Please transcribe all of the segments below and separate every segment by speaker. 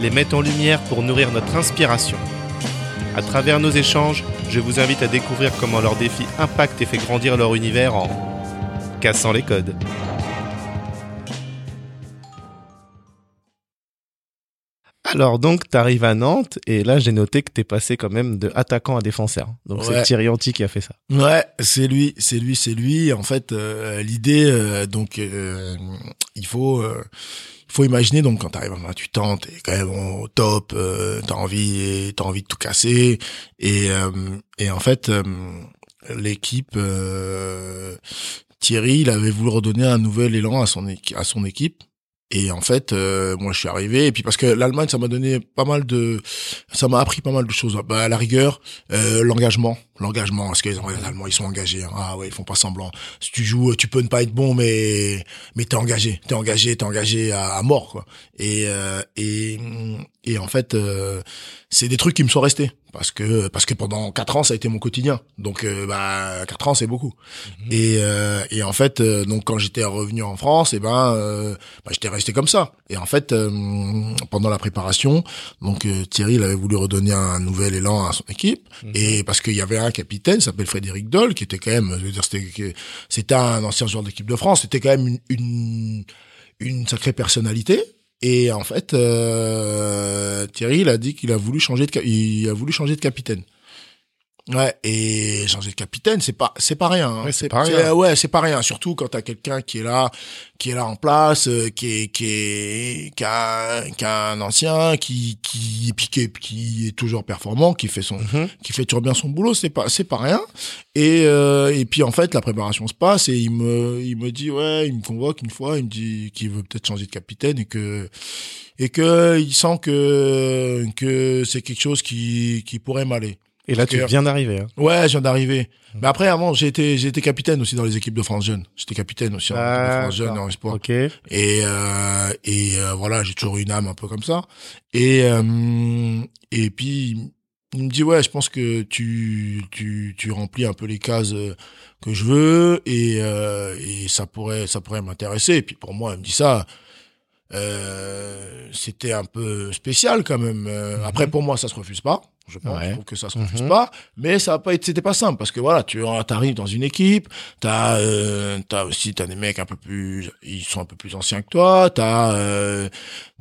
Speaker 1: les met en lumière pour nourrir notre inspiration. À travers nos échanges, je vous invite à découvrir comment leurs défis impactent et fait grandir leur univers en cassant les codes. Alors donc, tu arrives à Nantes et là j'ai noté que tu es passé quand même de attaquant à défenseur. Donc c'est. Thierry Anti qui a fait ça.
Speaker 2: Ouais, c'est lui, c'est lui, c'est lui. En fait, euh, l'idée, euh, donc, euh, il faut, faut imaginer donc quand t'arrives à 28 ans, t'es quand même au top, euh, t'as envie, t'as envie de tout casser, et euh, et en fait, euh, l'équipe, euh, Thierry, il avait voulu redonner un nouvel élan à son à son équipe. Et en fait, euh, moi, je suis arrivé. Et puis parce que l'Allemagne, ça m'a donné pas mal de, ça m'a appris pas mal de choses. Bah, à la rigueur, euh, l'engagement, l'engagement. Parce que les Allemands, ils sont engagés. hein. Ah ouais, ils font pas semblant. Si tu joues, tu peux ne pas être bon, mais mais t'es engagé, t'es engagé, t'es engagé à, mort, quoi. Et euh, et et en fait, euh, c'est des trucs qui me sont restés parce que parce que pendant quatre ans, ça a été mon quotidien. Donc euh, bah quatre ans, c'est beaucoup. Et euh, et en fait, euh, donc quand j'étais revenu en France, et ben euh, bah, j'étais resté comme ça. Et en fait, euh, pendant la préparation, donc euh, Thierry, il avait voulu redonner un nouvel élan à son équipe, et parce qu'il y avait un capitaine, s'appelle Frédéric Doll, qui était quand même, je veux dire, c'était c'était un ancien joueur d'équipe de France, c'était quand même une, une une sacrée personnalité. Et en fait, euh, Thierry, il a dit qu'il a voulu changer de, il a voulu changer de capitaine. Ouais, et changer de capitaine, c'est pas, c'est pas rien. hein.
Speaker 1: Ouais, c'est pas rien.
Speaker 2: Ouais, c'est pas rien. Surtout quand t'as quelqu'un qui est là, qui est là en place, euh, qui est, qui est, qui a, qui a un ancien, qui, qui, qui, est- qui est toujours performant, qui fait son,
Speaker 1: Mhm.
Speaker 2: qui fait toujours bien son boulot, c'est pas, c'est pas rien. Et, euh, et puis en fait, la préparation se passe et il me, il me dit ouais, il me convoque une fois, il me dit qu'il veut peut-être changer de capitaine et que, et que il sent que, que c'est quelque chose qui, qui pourrait m'aller.
Speaker 1: Et là tu viens d'arriver. hein.
Speaker 2: Ouais, je viens d'arriver. Mais après, avant, j'ai été, j'ai été capitaine aussi dans les équipes de France Jeunes. J'étais capitaine aussi en France
Speaker 1: D'accord.
Speaker 2: en espoir.
Speaker 1: Ok.
Speaker 2: Et euh, et euh, voilà, j'ai toujours eu une âme un peu comme ça. Et euh, et puis il me dit ouais, je pense que tu tu tu remplis un peu les cases euh, que je veux et euh, et ça pourrait ça pourrait m'intéresser. Et puis pour moi, il me dit ça. Euh, c'était un peu spécial quand même. Euh, Après pour moi ça se refuse pas. Je pense
Speaker 1: Ouais.
Speaker 2: je trouve que ça se refuse
Speaker 1: Mhm.
Speaker 2: pas, mais ça a pas été c'était pas simple parce que voilà, tu arrives dans une équipe, t'as euh, t'as aussi t'as des mecs un peu plus ils sont un peu plus anciens que toi, t'as euh,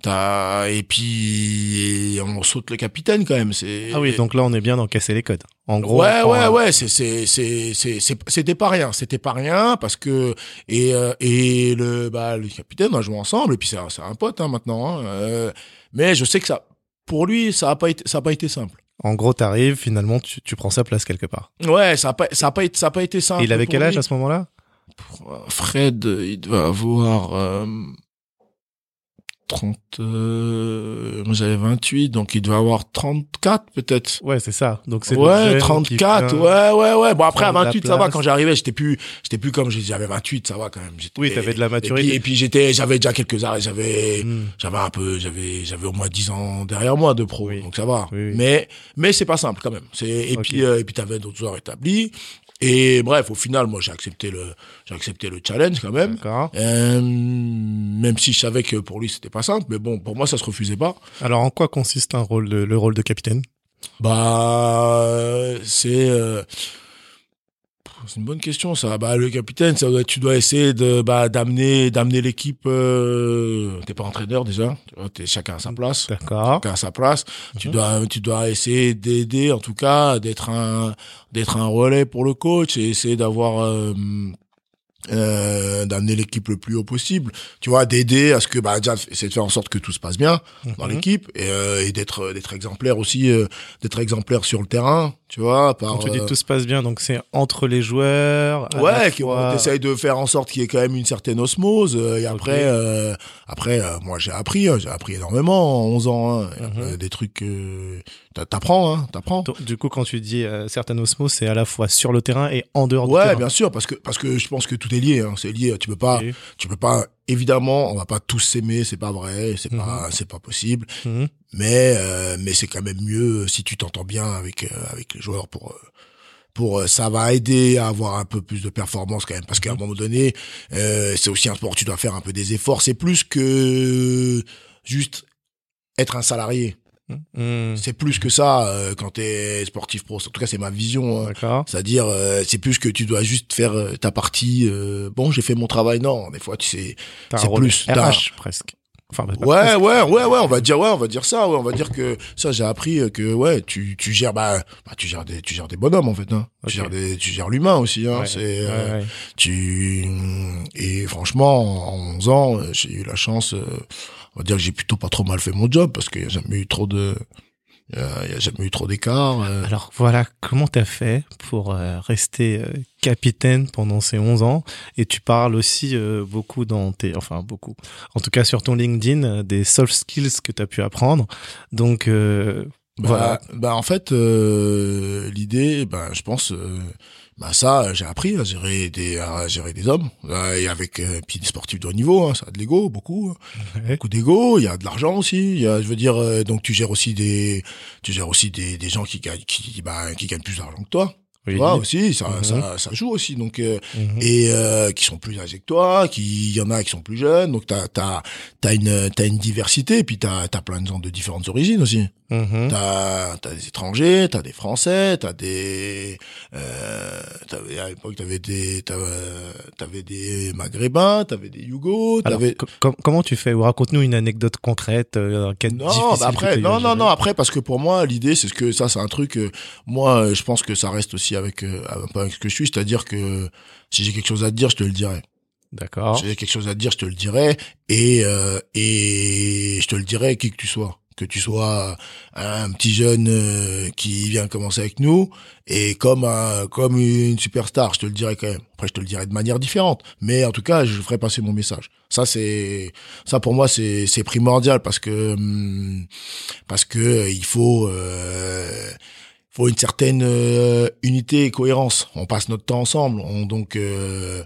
Speaker 2: t'as et puis on saute le capitaine quand même, c'est
Speaker 1: Ah oui, donc là on est bien dans casser les codes. En gros.
Speaker 2: ouais, ouais,
Speaker 1: un-
Speaker 2: ouais, c'est, c'est, c'est, c'était pas rien, c'était pas rien parce que et euh, et le bah le capitaine on a joué ensemble et puis c'est, un- c'est un pote hein, maintenant, hein, euh, mais je sais que ça, pour lui, ça a pas été, ça a pas été simple.
Speaker 1: En gros, t'arrives, finalement tu, tu prends sa place quelque part.
Speaker 2: Ouais, ça a pas, ça a pas été, ça a pas été simple.
Speaker 1: Et il avait quel âge
Speaker 2: lui.
Speaker 1: à ce moment-là?
Speaker 2: Fred, il devait avoir euh, 30, euh, moi j'avais 28, donc il devait avoir 34 peut-être.
Speaker 1: Ouais, c'est ça. Donc c'est
Speaker 2: Ouais,
Speaker 1: jeune
Speaker 2: 34,
Speaker 1: qui vient-
Speaker 2: ouais, ouais, ouais. Bon, après, à
Speaker 1: prendre la
Speaker 2: 28, ça va, quand j'arrivais, j'étais plus, j'étais plus comme j'avais 28, ça va quand même.
Speaker 1: Oui, t'avais de la
Speaker 2: Et
Speaker 1: maturité.
Speaker 2: puis, et puis j'étais, j'avais déjà quelques arrêts, j'avais,
Speaker 1: Hmm.
Speaker 2: j'avais un peu, j'avais, j'avais au moins 10 ans derrière moi de pro,
Speaker 1: Oui.
Speaker 2: donc ça va.
Speaker 1: Oui, oui.
Speaker 2: Mais, mais c'est pas simple quand même. C'est, et puis, euh, et puis t'avais d'autres joueurs établis. Et bref, au final, moi, j'ai accepté le, j'ai accepté le challenge quand même.
Speaker 1: D'accord.
Speaker 2: Euh, même si je savais que pour lui c'était pas simple, mais bon, pour moi ça se refusait pas.
Speaker 1: Alors en quoi consiste un rôle de, le rôle de capitaine?
Speaker 2: Bah, c'est euh, c'est une bonne question ça. Bah le capitaine, ça doit, tu dois essayer de bah d'amener d'amener l'équipe. Euh, t'es pas entraîneur déjà, t'es chacun à sa place.
Speaker 1: D'accord.
Speaker 2: Chacun à sa place. Tu
Speaker 1: Mhm.
Speaker 2: dois tu dois essayer d'aider en tout cas d'être un d'être un relais pour le coach et essayer d'avoir euh, euh, d'amener l'équipe le plus haut possible. Tu vois, d'aider à ce que bah déjà essayer de faire en sorte que tout se passe bien dans
Speaker 1: Mhm.
Speaker 2: l'équipe et, euh, et d'être d'être exemplaire aussi euh, d'être exemplaire sur le terrain tu vois. Par,
Speaker 1: Quand tu dis
Speaker 2: euh,
Speaker 1: tout se passe bien, donc c'est entre les joueurs. à
Speaker 2: Ouais, qui-
Speaker 1: fois-
Speaker 2: on essaye de faire en sorte qu'il y ait quand même une certaine osmose. euh, et après, euh, après, euh, moi j'ai appris, hein, j'ai appris énormément en 11 ans. Hein,
Speaker 1: Mhm.
Speaker 2: Des trucs, euh, t'a- t'apprends, hein, t'apprends.
Speaker 1: Du coup, quand tu dis euh, certaines osmos, c'est à la fois sur le terrain et en dehors du
Speaker 2: Ouais,
Speaker 1: terrain.
Speaker 2: bien sûr, parce que parce que je pense que tout est lié. Hein, c'est lié. Tu peux pas, tu peux pas. Évidemment, on va pas tous s'aimer, c'est pas vrai, c'est
Speaker 1: Mhm.
Speaker 2: pas, c'est pas possible.
Speaker 1: Mhm.
Speaker 2: Mais euh, mais c'est quand même mieux si tu t'entends bien avec euh, avec les joueurs pour euh, pour euh, ça va aider à avoir un peu plus de performance quand même parce qu'à un
Speaker 1: Mhm.
Speaker 2: moment donné euh, c'est aussi un sport où tu dois faire un peu des efforts c'est plus que juste être un salarié
Speaker 1: Mhm.
Speaker 2: c'est plus que ça euh, quand t'es sportif pro en tout cas c'est ma vision hein. C'est-à-dire euh, c'est plus que tu dois juste faire euh, ta partie bon j'ai fait mon travail non des fois tu sais c'est plus,
Speaker 1: RH presque. Enfin, pas
Speaker 2: Ouais,
Speaker 1: presque.
Speaker 2: ouais, ouais, ouais, on va dire, ouais, on va dire ça, ouais, on va dire que ça, j'ai appris que, ouais, tu, tu gères, bah, bah, tu gères des, tu gères des bonhommes, en fait, hein. Tu gères des, tu gères l'humain aussi, hein.
Speaker 1: Ouais,
Speaker 2: c'est,
Speaker 1: ouais, ouais.
Speaker 2: tu, et franchement, en 11 ans, j'ai eu la chance, on va dire que j'ai plutôt pas trop mal fait mon job parce qu'il y a jamais eu trop de, il y a, jamais eu trop d'écart. euh.
Speaker 1: Alors voilà, comment t'as fait pour euh, rester euh, capitaine pendant ces 11 ans Et tu parles aussi beaucoup dans tes, enfin beaucoup, en tout cas sur ton LinkedIn, des soft skills que t'as pu apprendre. Donc euh,
Speaker 2: Bah,
Speaker 1: Voilà.
Speaker 2: bah en fait euh, l'idée bah je pense euh, bah ça j'ai appris à gérer des à gérer des hommes euh, et avec euh, puis des sportifs de haut niveau hein, ça a de l'ego beaucoup hein.
Speaker 1: Ouais.
Speaker 2: beaucoup d'ego il y a de l'argent aussi il y a je veux dire euh, donc tu gères aussi des tu gères aussi des des gens qui gagnent qui bah qui gagnent plus d'argent que toi
Speaker 1: oui,
Speaker 2: tu vois aussi ça
Speaker 1: Mhm.
Speaker 2: ça ça joue aussi donc euh,
Speaker 1: mhm.
Speaker 2: et euh, qui sont plus âgés que toi, qui il y en a qui sont plus jeunes, donc t'as t'as t'as une t'as une diversité, puis t'as t'as plein de gens de différentes origines aussi.
Speaker 1: Mhm.
Speaker 2: T'as t'as des étrangers, t'as des Français, t'as des euh, t'avais à l'époque t'avais des t'avais, des Maghrébins, t'avais des Yougos,
Speaker 1: com- comment tu fais? Ou Raconte-nous une anecdote concrète, euh,
Speaker 2: non, bah après, non, non, non, après, parce que pour moi, l'idée, c'est ce que ça, c'est un truc, euh, moi, euh, je pense que ça reste aussi avec, euh, un peu avec ce que je suis, c'est-à-dire que si j'ai quelque chose à te dire, je te le dirai.
Speaker 1: D'accord.
Speaker 2: Si j'ai quelque chose à te dire, je te le dirai, et, euh, et je te le dirai qui que tu sois. Que tu sois un petit jeune euh, qui vient commencer avec nous, et comme un, comme une superstar, je te le dirai quand même. Après, je te le dirai de manière différente, mais en tout cas, je ferai passer mon message. Ça, c'est, ça pour moi, c'est, c'est primordial parce que, hum, parce que euh, il faut, euh, faut une certaine euh, unité et cohérence. On passe notre temps ensemble, on, donc. Euh,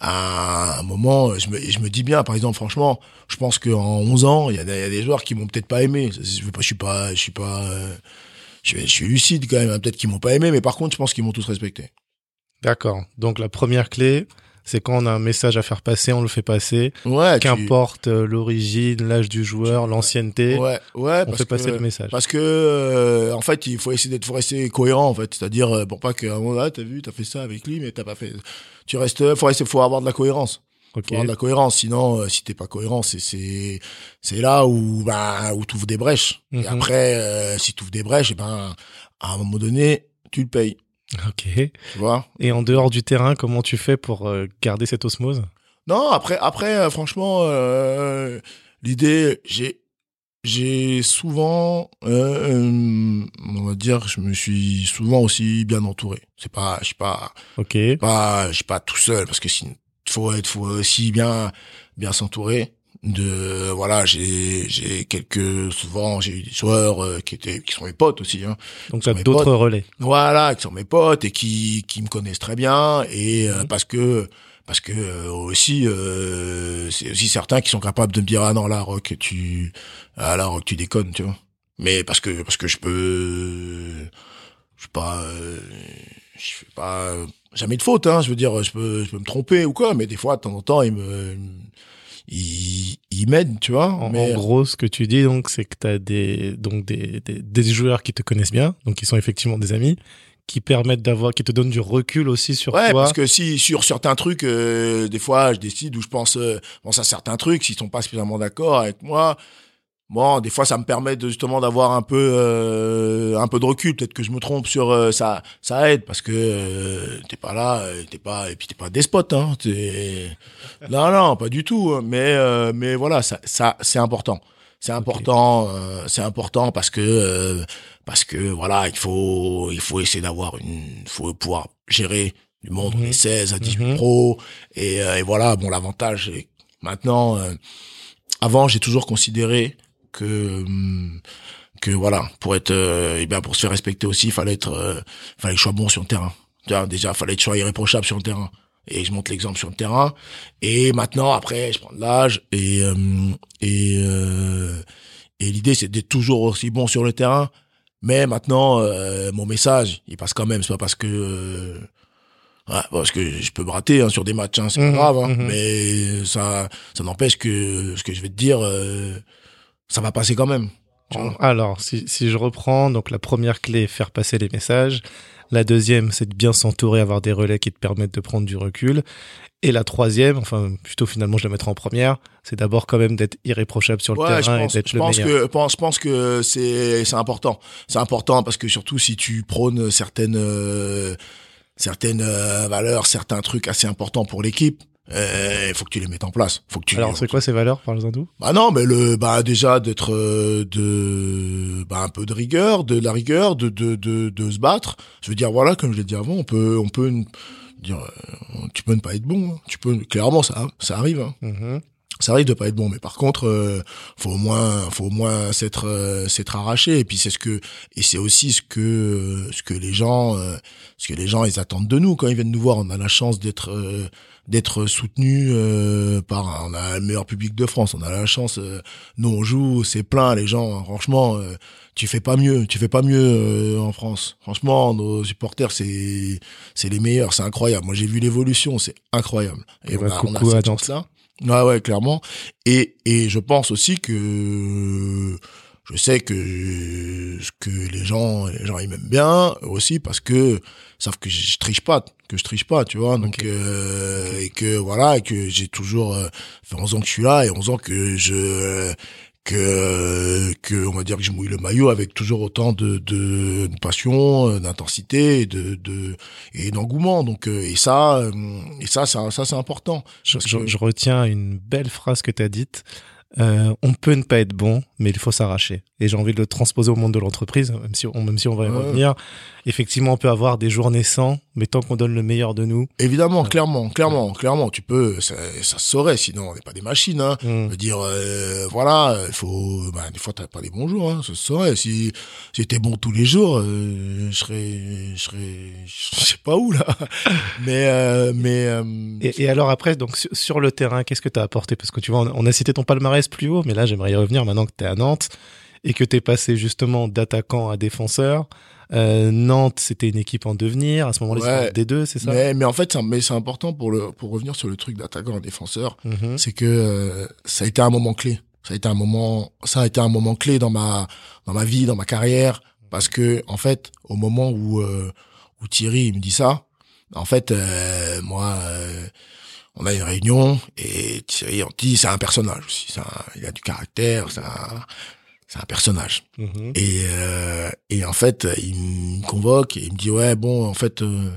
Speaker 2: à un moment, je me, je me dis bien, par exemple, franchement, je pense qu'en 11 ans, il y, a des- il y a des joueurs qui m'ont peut-être pas aimé. Je suis pas, je suis pas, euh, je, je suis lucide quand même. hein. Peut-être qu'ils m'ont pas aimé, mais par contre, je pense qu'ils m'ont tous respecté.
Speaker 1: D'accord. Donc la première clé, c'est quand on a un message à faire passer, on le fait passer.
Speaker 2: Ouais,
Speaker 1: Qu'importe euh, l'origine, l'âge du joueur, l'ancienneté,
Speaker 2: Ouais, ouais,
Speaker 1: on
Speaker 2: parce
Speaker 1: fait passer
Speaker 2: que,
Speaker 1: le message.
Speaker 2: parce que, euh, en fait, il faut essayer d'être, rester cohérent, en fait. C'est-à-dire, euh, pour pas qu'à un moment, ah, t'as vu, t'as fait ça avec lui, mais t'as pas fait. Tu restes, faut rester, faut avoir de la cohérence.
Speaker 1: Ok.
Speaker 2: faut avoir de la cohérence. Sinon, euh, si t'es pas cohérent, c'est c'est c'est là où bah où t'ouvres des brèches.
Speaker 1: Mhm.
Speaker 2: Et après, euh, si t'ouvres des brèches, et ben à un moment donné, tu le payes.
Speaker 1: Ok.
Speaker 2: Tu vois
Speaker 1: Et en dehors du terrain, comment tu fais pour euh, garder cette osmose?
Speaker 2: Non, après après euh, franchement, euh, l'idée, j'ai j'ai souvent, euh, euh, on va dire, je me suis souvent aussi bien entouré. C'est pas, je suis pas,
Speaker 1: Ok.
Speaker 2: pas, je suis pas tout seul parce que sinon, faut être, faut aussi bien, bien s'entourer. De voilà, j'ai j'ai quelques souvent j'ai eu des joueurs euh, qui étaient qui sont mes potes aussi. Hein.
Speaker 1: Donc tu as
Speaker 2: mes
Speaker 1: d'autres relais.
Speaker 2: Voilà, qui sont mes potes et qui qui me connaissent très bien et euh,
Speaker 1: Mhm.
Speaker 2: parce que parce que euh, aussi euh, c'est aussi certains qui sont capables de me dire ah non là Rock tu ah là Rock tu déconnes tu vois. Mais parce que parce que je peux je suis pas euh, je fais pas euh, jamais de faute hein, je veux dire je peux je peux me tromper ou quoi mais des fois de temps en temps ils me ils ils m'aident tu vois
Speaker 1: En,
Speaker 2: mais
Speaker 1: en gros, ce que tu dis, donc, c'est que tu as des, donc des, des, des joueurs qui te connaissent bien, donc qui sont effectivement des amis, qui permettent d'avoir, qui te donnent du recul aussi sur
Speaker 2: Ouais,
Speaker 1: toi.
Speaker 2: parce que si sur certains trucs, euh, des fois, je décide où je pense, euh, pense à certains trucs, s'ils sont pas spécialement d'accord avec moi, bon, des fois, ça me permet de, justement d'avoir un peu, euh, un peu de recul. Peut-être que je me trompe sur euh, ça, ça aide parce que euh, t'es pas là, euh, t'es pas, et puis t'es pas despote, hein. Non, non, pas du tout. hein. Mais, euh, mais voilà, ça, ça, c'est important. C'est important, euh, c'est important parce que euh, parce que voilà, il faut il faut essayer d'avoir une, faut pouvoir gérer du monde
Speaker 1: Mhm.
Speaker 2: les 16 à 18
Speaker 1: Mhm.
Speaker 2: pro et, euh, et voilà. Bon, l'avantage est maintenant, euh, avant, j'ai toujours considéré que hum, que voilà, pour être euh, eh bien pour se faire respecter aussi, il fallait être, euh, fallait que je sois bon sur le terrain. Déjà, il fallait que je sois irréprochable sur le terrain. Et je montre l'exemple sur le terrain. Et maintenant, après, je prends de l'âge et euh, et euh, et l'idée c'est d'être toujours aussi bon sur le terrain. Mais maintenant, euh, mon message, il passe quand même. C'est pas parce que euh, ouais, parce que je peux me rater hein, sur des matchs, hein, c'est
Speaker 1: Mhm,
Speaker 2: pas grave. Hein,
Speaker 1: mhm.
Speaker 2: Mais ça ça n'empêche que ce que je vais te dire, euh, ça va passer quand même.
Speaker 1: Alors, si, si je reprends, donc la première clé, faire passer les messages. La deuxième, c'est de bien s'entourer, avoir des relais qui te permettent de prendre du recul. Et la troisième, enfin, plutôt finalement, je la mettrai en première, c'est d'abord quand même d'être irréprochable sur le
Speaker 2: Ouais,
Speaker 1: terrain
Speaker 2: pense,
Speaker 1: et d'être le
Speaker 2: pense
Speaker 1: meilleur.
Speaker 2: que, je pense, je pense que c'est, c'est important. C'est important parce que surtout si tu prônes certaines, euh, certaines euh, valeurs, certains trucs assez importants pour l'équipe, il faut que tu les mettes en place. Faut que tu.
Speaker 1: Alors, c'est quoi ces valeurs, parle-en nous
Speaker 2: Bah non, mais le, bah déjà d'être, euh, de, bah un peu de rigueur, de la rigueur, de, de, de, de se battre. Je veux dire, voilà, comme je l'ai dit avant, on peut, on peut dire, euh, tu peux ne pas être bon. hein. Tu peux, clairement, ça, ça arrive. Hein
Speaker 1: Mhm.
Speaker 2: ça arrive de pas être bon mais par contre euh, faut au moins faut au moins s'être euh, s'être arraché et puis c'est ce que et c'est aussi ce que ce que les gens ce que les gens ils attendent de nous quand ils viennent nous voir on a la chance d'être euh, d'être soutenu euh, par on a le meilleur public de France. On a la chance euh, nous on joue c'est plein les gens franchement euh, tu fais pas mieux tu fais pas mieux euh, en France. Franchement nos supporters c'est c'est les meilleurs c'est incroyable. Moi j'ai vu l'évolution c'est incroyable.
Speaker 1: Eh ben,
Speaker 2: on a- on a cette. Ouais, ouais, clairement. Et, et je pense aussi que je sais que ce que les gens, les gens ils m'aiment bien aussi parce que savent que je triche pas, que je triche pas, tu vois. Donc euh, et que voilà, et que j'ai toujours euh, fait 11 ans que je suis là et 11 ans que je que que on va dire que je mouille le maillot avec toujours autant de de, de passion, euh, d'intensité de de et d'engouement. Donc euh, et ça euh, et ça ça ça c'est important.
Speaker 1: Je, je- je retiens une belle phrase que tu as dite. Euh, on peut ne pas être bon, mais il faut s'arracher. Et j'ai envie de le transposer au monde de l'entreprise, même si on, même si on va y
Speaker 2: Ouais.
Speaker 1: revenir. Effectivement, on peut avoir des journées sans, mais tant qu'on donne le meilleur de nous.
Speaker 2: Évidemment,
Speaker 1: Ouais.
Speaker 2: clairement, clairement, clairement, tu peux, ça, ça se saurait, sinon on n'est pas des machines, hein.
Speaker 1: Mm.
Speaker 2: Veux dire, euh, voilà, il faut, bah, des fois t'as pas des bons jours, hein, ça se saurait. Si, si j'étais bon tous les jours, euh, je serais, je serais, je sais pas où là. mais, euh, mais,
Speaker 1: Et, et alors après, donc sur, sur le terrain, qu'est-ce que tu as apporté? Parce que tu vois, on, on a cité ton palmarès plus haut, mais là, j'aimerais y revenir maintenant que tu es à Nantes et que tu es passé justement d'attaquant à défenseur. Euh, Nantes, c'était une équipe en devenir. À ce moment-là,
Speaker 2: Ouais.
Speaker 1: c'était D2, c'est ça?
Speaker 2: Mais, mais en fait, mais c'est important pour le, pour revenir sur le truc d'attaquant en défenseur.
Speaker 1: Mhm.
Speaker 2: c'est que euh, ça a été un moment clé. Ça a été un moment, ça a été un moment clé dans ma dans ma vie, dans ma carrière, parce que en fait, au moment où euh, où Thierry il me dit ça, en fait, moi, on a une réunion et Thierry dit c'est un personnage aussi, c'est un- il a du caractère, c'est un c'est un personnage.
Speaker 1: Mhm.
Speaker 2: Et, euh, et en fait, il me convoque et il me dit ouais bon en fait euh,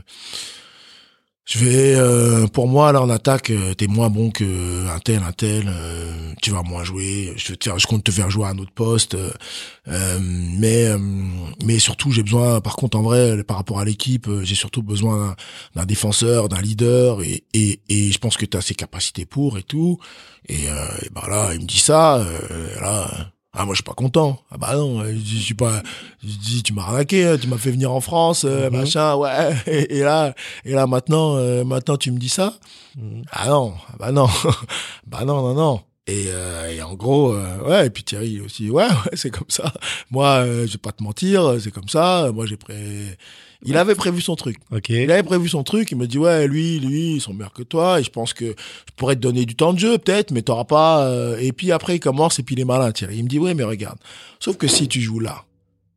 Speaker 2: je vais euh, pour moi là en attaque euh, t'es moins bon que un tel un tel euh, tu vas moins jouer je te je compte te faire jouer à un autre poste euh, mais mais surtout j'ai besoin par contre en vrai par rapport à l'équipe j'ai surtout besoin d'un- défenseur d'un leader et et et je pense que tu as ces capacités pour et tout et, et ben là il me dit ça là ah moi je suis pas content. Ah bah non je dis, je suis pas je dis tu m'as arnaqué hein, tu m'as fait venir en France euh,
Speaker 1: Mhm.
Speaker 2: machin ouais. Et, et là et là maintenant euh, maintenant tu me dis ça?
Speaker 1: Mhm.
Speaker 2: ah non ah bah non. Bah non non non. Et, euh, et en gros euh, ouais et puis Thierry aussi ouais ouais c'est comme ça. Moi euh, je vais pas te mentir c'est comme ça. Moi j'ai pré il avait prévu son truc. Il avait prévu son truc, il me dit ouais lui lui ils sont meilleurs que toi. Et je pense que je pourrais te donner du temps de jeu peut-être mais t'auras pas euh, et puis après il commence et puis il est malin Thierry. Il me dit ouais mais regarde. Sauf que si tu joues là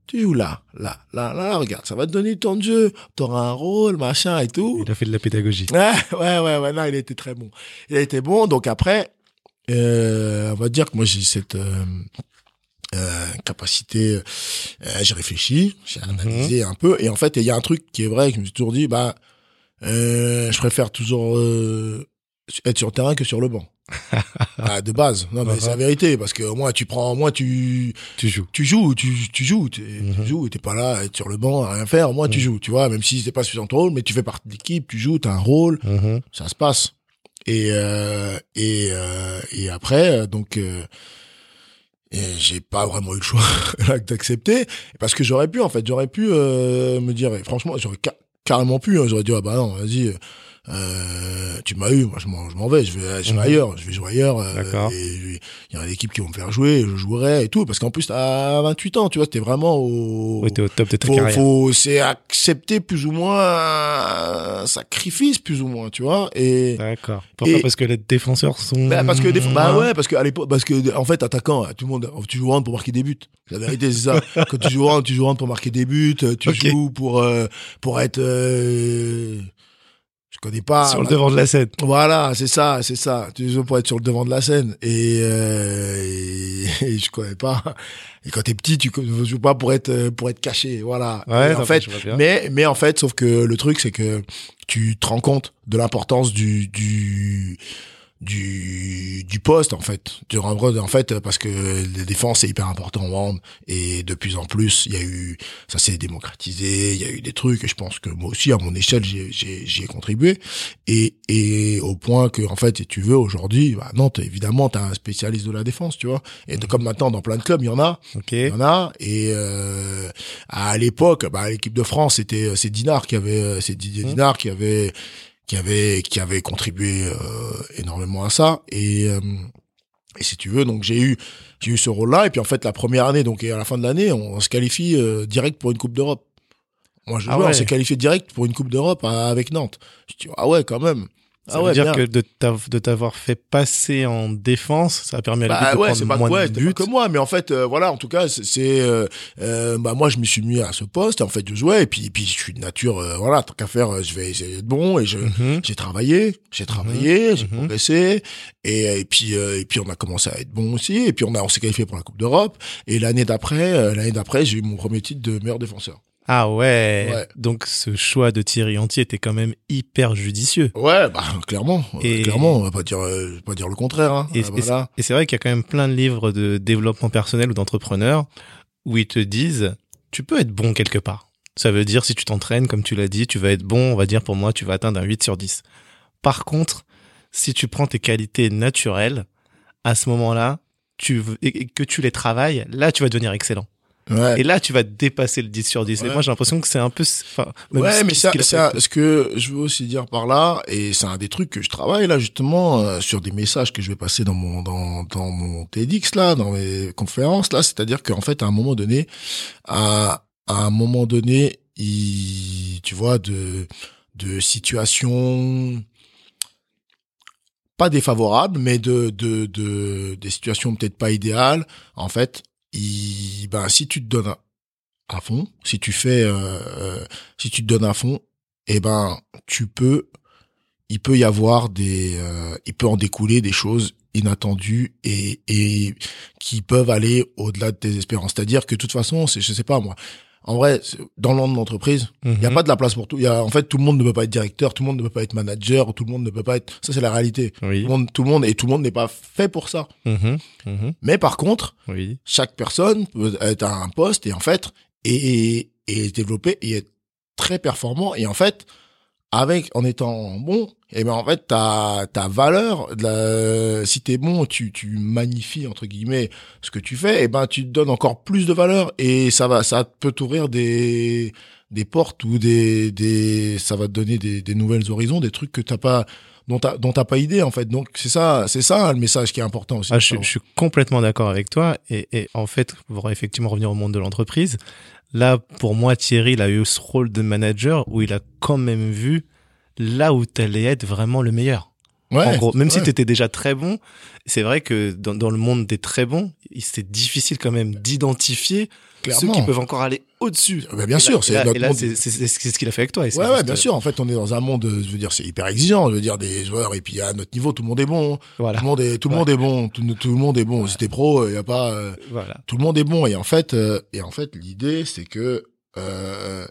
Speaker 2: tu joues là là là là regarde ça va te donner du temps de jeu. T'auras un rôle machin et tout.
Speaker 1: Il a fait de la pédagogie.
Speaker 2: ouais ouais ouais ouais non il a été très bon. Il a été bon. Donc après euh, on va dire que moi j'ai cette euh, euh, capacité euh, j'ai réfléchi j'ai analysé un peu et en fait il y a un truc qui est vrai que je me suis toujours dit bah euh, je préfère toujours euh, être sur le terrain que sur le banc Ah, de base. Non, mais
Speaker 1: Uh-huh.
Speaker 2: c'est la vérité, parce que au moins tu prends, au moins tu,
Speaker 1: Tu joues.
Speaker 2: tu joues, tu, tu joues, tu,
Speaker 1: Mhm.
Speaker 2: tu joues, t'es pas là à être sur le banc à rien faire, au moins tu
Speaker 1: Mhm.
Speaker 2: joues, tu vois, même si c'est pas suffisant ton rôle, mais tu fais partie de l'équipe, tu joues, t'as un rôle,
Speaker 1: Mhm.
Speaker 2: ça se passe. Et euh, et euh, et après, euh, donc, euh, et j'ai pas vraiment eu le choix d'accepter, parce que j'aurais pu, en fait, j'aurais pu euh, me dire, franchement, j'aurais ca- carrément pu, hein, j'aurais dit, ah bah non, vas-y. Euh, tu m'as eu, moi je m'en, je m'en vais, je vais, je vais
Speaker 1: Mhm.
Speaker 2: ailleurs, je vais jouer ailleurs. euh, et il y a une équipe qui vont me faire jouer, je jouerai et tout, parce qu'en plus à 28 ans, tu vois, t'es vraiment au,
Speaker 1: t'es au top de ta
Speaker 2: faut,
Speaker 1: carrière.
Speaker 2: faut, c'est accepter plus ou moins un sacrifice plus ou moins, tu vois, et
Speaker 1: D'accord. Pourquoi
Speaker 2: Et-
Speaker 1: Parce que les défenseurs sont.
Speaker 2: bah, parce que des fois, bah ouais, parce que à l'époque, parce que en fait, attaquant, tout le monde, tu joues rentre pour marquer des buts. La vérité, c'est ça. Quand tu joues rentre, tu joues rentre pour marquer des buts. Tu joues pour euh, pour être, euh, connais pas.
Speaker 1: Sur le devant de la scène.
Speaker 2: Voilà, c'est ça, c'est ça. Tu joues pour être sur le devant de la scène. Et, euh, et, et je connais pas. Et quand t'es petit, tu ne joues pas pour être euh, pour être caché. Voilà.
Speaker 1: Ouais,
Speaker 2: en fait, mais mais en fait, sauf que le truc, c'est que tu te rends compte de l'importance du du du du poste en fait. Du en fait parce que la défense c'est hyper important au hand et de plus en plus il y a eu ça s'est démocratisé il y a eu des trucs et je pense que moi aussi à mon échelle j'ai ai contribué. Et et au point que en fait si tu veux aujourd'hui bah Nantes évidemment t'as un spécialiste de la défense tu vois. Et de, comme maintenant dans plein de clubs il y en a. Il y en a. Et euh, à l'époque bah l'équipe de France c'était c'est Dinard qui avait euh, c'est Didier
Speaker 1: Mhm.
Speaker 2: Dinard qui avait qui avait qui avait contribué euh, énormément à ça. Et euh, et si tu veux donc j'ai eu j'ai eu ce rôle là et puis en fait la première année donc et à la fin de l'année on, se qualifie euh, direct pour une coupe d'Europe. Moi je
Speaker 1: Ah
Speaker 2: jouais, on
Speaker 1: ouais.
Speaker 2: s'est qualifié direct pour une coupe d'Europe avec Nantes. Je dis ah ouais quand même
Speaker 1: Ça
Speaker 2: ah
Speaker 1: veut
Speaker 2: ouais
Speaker 1: dire
Speaker 2: bien.
Speaker 1: que de t'av- de t'avoir fait passer en défense, ça a permis à l'équipe
Speaker 2: Bah
Speaker 1: de
Speaker 2: ouais,
Speaker 1: prendre
Speaker 2: c'est pas
Speaker 1: moins
Speaker 2: ouais,
Speaker 1: de buts.
Speaker 2: que moi, mais en fait, euh, voilà, en tout cas, c'est- euh, euh, bah moi, je me suis mis à ce poste, en fait, je jouais, et puis, puis je suis de nature, euh, voilà, tant qu'à faire, euh, je vais essayer d'être bon, et je,
Speaker 1: Mhm.
Speaker 2: j'ai travaillé, j'ai travaillé, j'ai
Speaker 1: mhm.
Speaker 2: progressé, et, et puis, euh, et puis on a commencé à être bon aussi, et puis on a, on s'est qualifié pour la Coupe d'Europe, et l'année d'après, l'année d'après, j'ai eu mon premier titre de meilleur défenseur.
Speaker 1: Ah ouais.
Speaker 2: Ouais.
Speaker 1: Donc ce choix de Thierry Antier était quand même hyper judicieux.
Speaker 2: Ouais, bah clairement, euh,
Speaker 1: Et-
Speaker 2: clairement, on va pas dire, euh, pas dire le contraire, hein.
Speaker 1: Et,
Speaker 2: Ah,
Speaker 1: et-
Speaker 2: voilà.
Speaker 1: et c'est vrai qu'il y a quand même plein de livres de développement personnel ou d'entrepreneurs où ils te disent tu peux être bon quelque part. Ça veut dire si tu t'entraînes, comme tu l'as dit, tu vas être bon, on va dire pour moi, tu vas atteindre un 8 sur 10. Par contre, si tu prends tes qualités naturelles, à ce moment-là, tu et que tu les travailles, là tu vas devenir excellent.
Speaker 2: Ouais.
Speaker 1: Et là tu vas dépasser le 10 sur 10. Et moi j'ai l'impression que c'est un peu enfin même
Speaker 2: ouais,
Speaker 1: ce
Speaker 2: mais
Speaker 1: qui-
Speaker 2: ça,
Speaker 1: ce qu'il a
Speaker 2: ça,
Speaker 1: fait.
Speaker 2: ce que je veux aussi dire par là, et c'est un des trucs que je travaille là justement euh, sur des messages que je vais passer dans mon dans dans mon TEDx là, dans mes conférences là, c'est-à-dire qu'en fait à un moment donné, à à un moment donné, il, tu vois de de situations pas défavorables, mais de de de des situations peut-être pas idéales. En fait, ben si tu te donnes à- à fond, si tu fais, euh, euh, si tu te donnes à fond, eh ben tu peux, il peut y avoir des, euh, il peut en découler des choses inattendues et et qui peuvent aller au-delà de tes espérances. C'est-à-dire que de toute façon, c'est, je sais pas moi. En vrai, dans le monde de l'entreprise, il y a
Speaker 1: Mhm.
Speaker 2: pas de la place pour tout. Il y a, en fait, tout le monde ne peut pas être directeur, tout le monde ne peut pas être manager, tout le monde ne peut pas être. Ça, c'est la réalité.
Speaker 1: Oui.
Speaker 2: Tout le monde, tout le monde et tout le monde n'est pas fait pour ça.
Speaker 1: Mhm. Mhm.
Speaker 2: Mais par contre,
Speaker 1: Oui.
Speaker 2: chaque personne peut être à un poste et en fait et, et développer et être très performant et en fait avec en étant bon et ben en fait ta ta valeur de la, si t'es bon tu tu magnifies entre guillemets ce que tu fais et ben tu te donnes encore plus de valeur et ça va ça peut t'ouvrir des des portes ou des des ça va te donner des des nouvelles horizons des trucs que t'as pas dont t'as dont t'as pas idée en fait donc c'est ça c'est ça le message qui est important aussi
Speaker 1: Ah, je, suis- je suis complètement d'accord avec toi. Et, et en fait, pour effectivement revenir au monde de l'entreprise, là, pour moi, Thierry, il a eu ce rôle de manager où il a quand même vu là où tu allais être vraiment le meilleur.
Speaker 2: Ouais,
Speaker 1: en gros, même si tu étais déjà très bon, c'est vrai que dans, dans le monde des très bons, c'est difficile quand même d'identifier ceux qui peuvent encore aller au-dessus.
Speaker 2: Bah, bien
Speaker 1: Et
Speaker 2: sûr, c'est monde.
Speaker 1: ce qu'il a fait avec toi.
Speaker 2: Ouais, ouais,
Speaker 1: juste,
Speaker 2: bien
Speaker 1: euh,
Speaker 2: sûr. En fait, on est dans un monde, euh, je veux dire, c'est hyper exigeant. Je veux dire, des joueurs, et puis à notre niveau, tout le monde est bon.
Speaker 1: Voilà.
Speaker 2: Tout le monde est, tout le monde est bon. Tout, tout le monde est bon. Si t'es pro, il y a pas, euh,
Speaker 1: Voilà.
Speaker 2: tout le monde est bon. Et en fait, euh, et en fait, l'idée, c'est que, euh,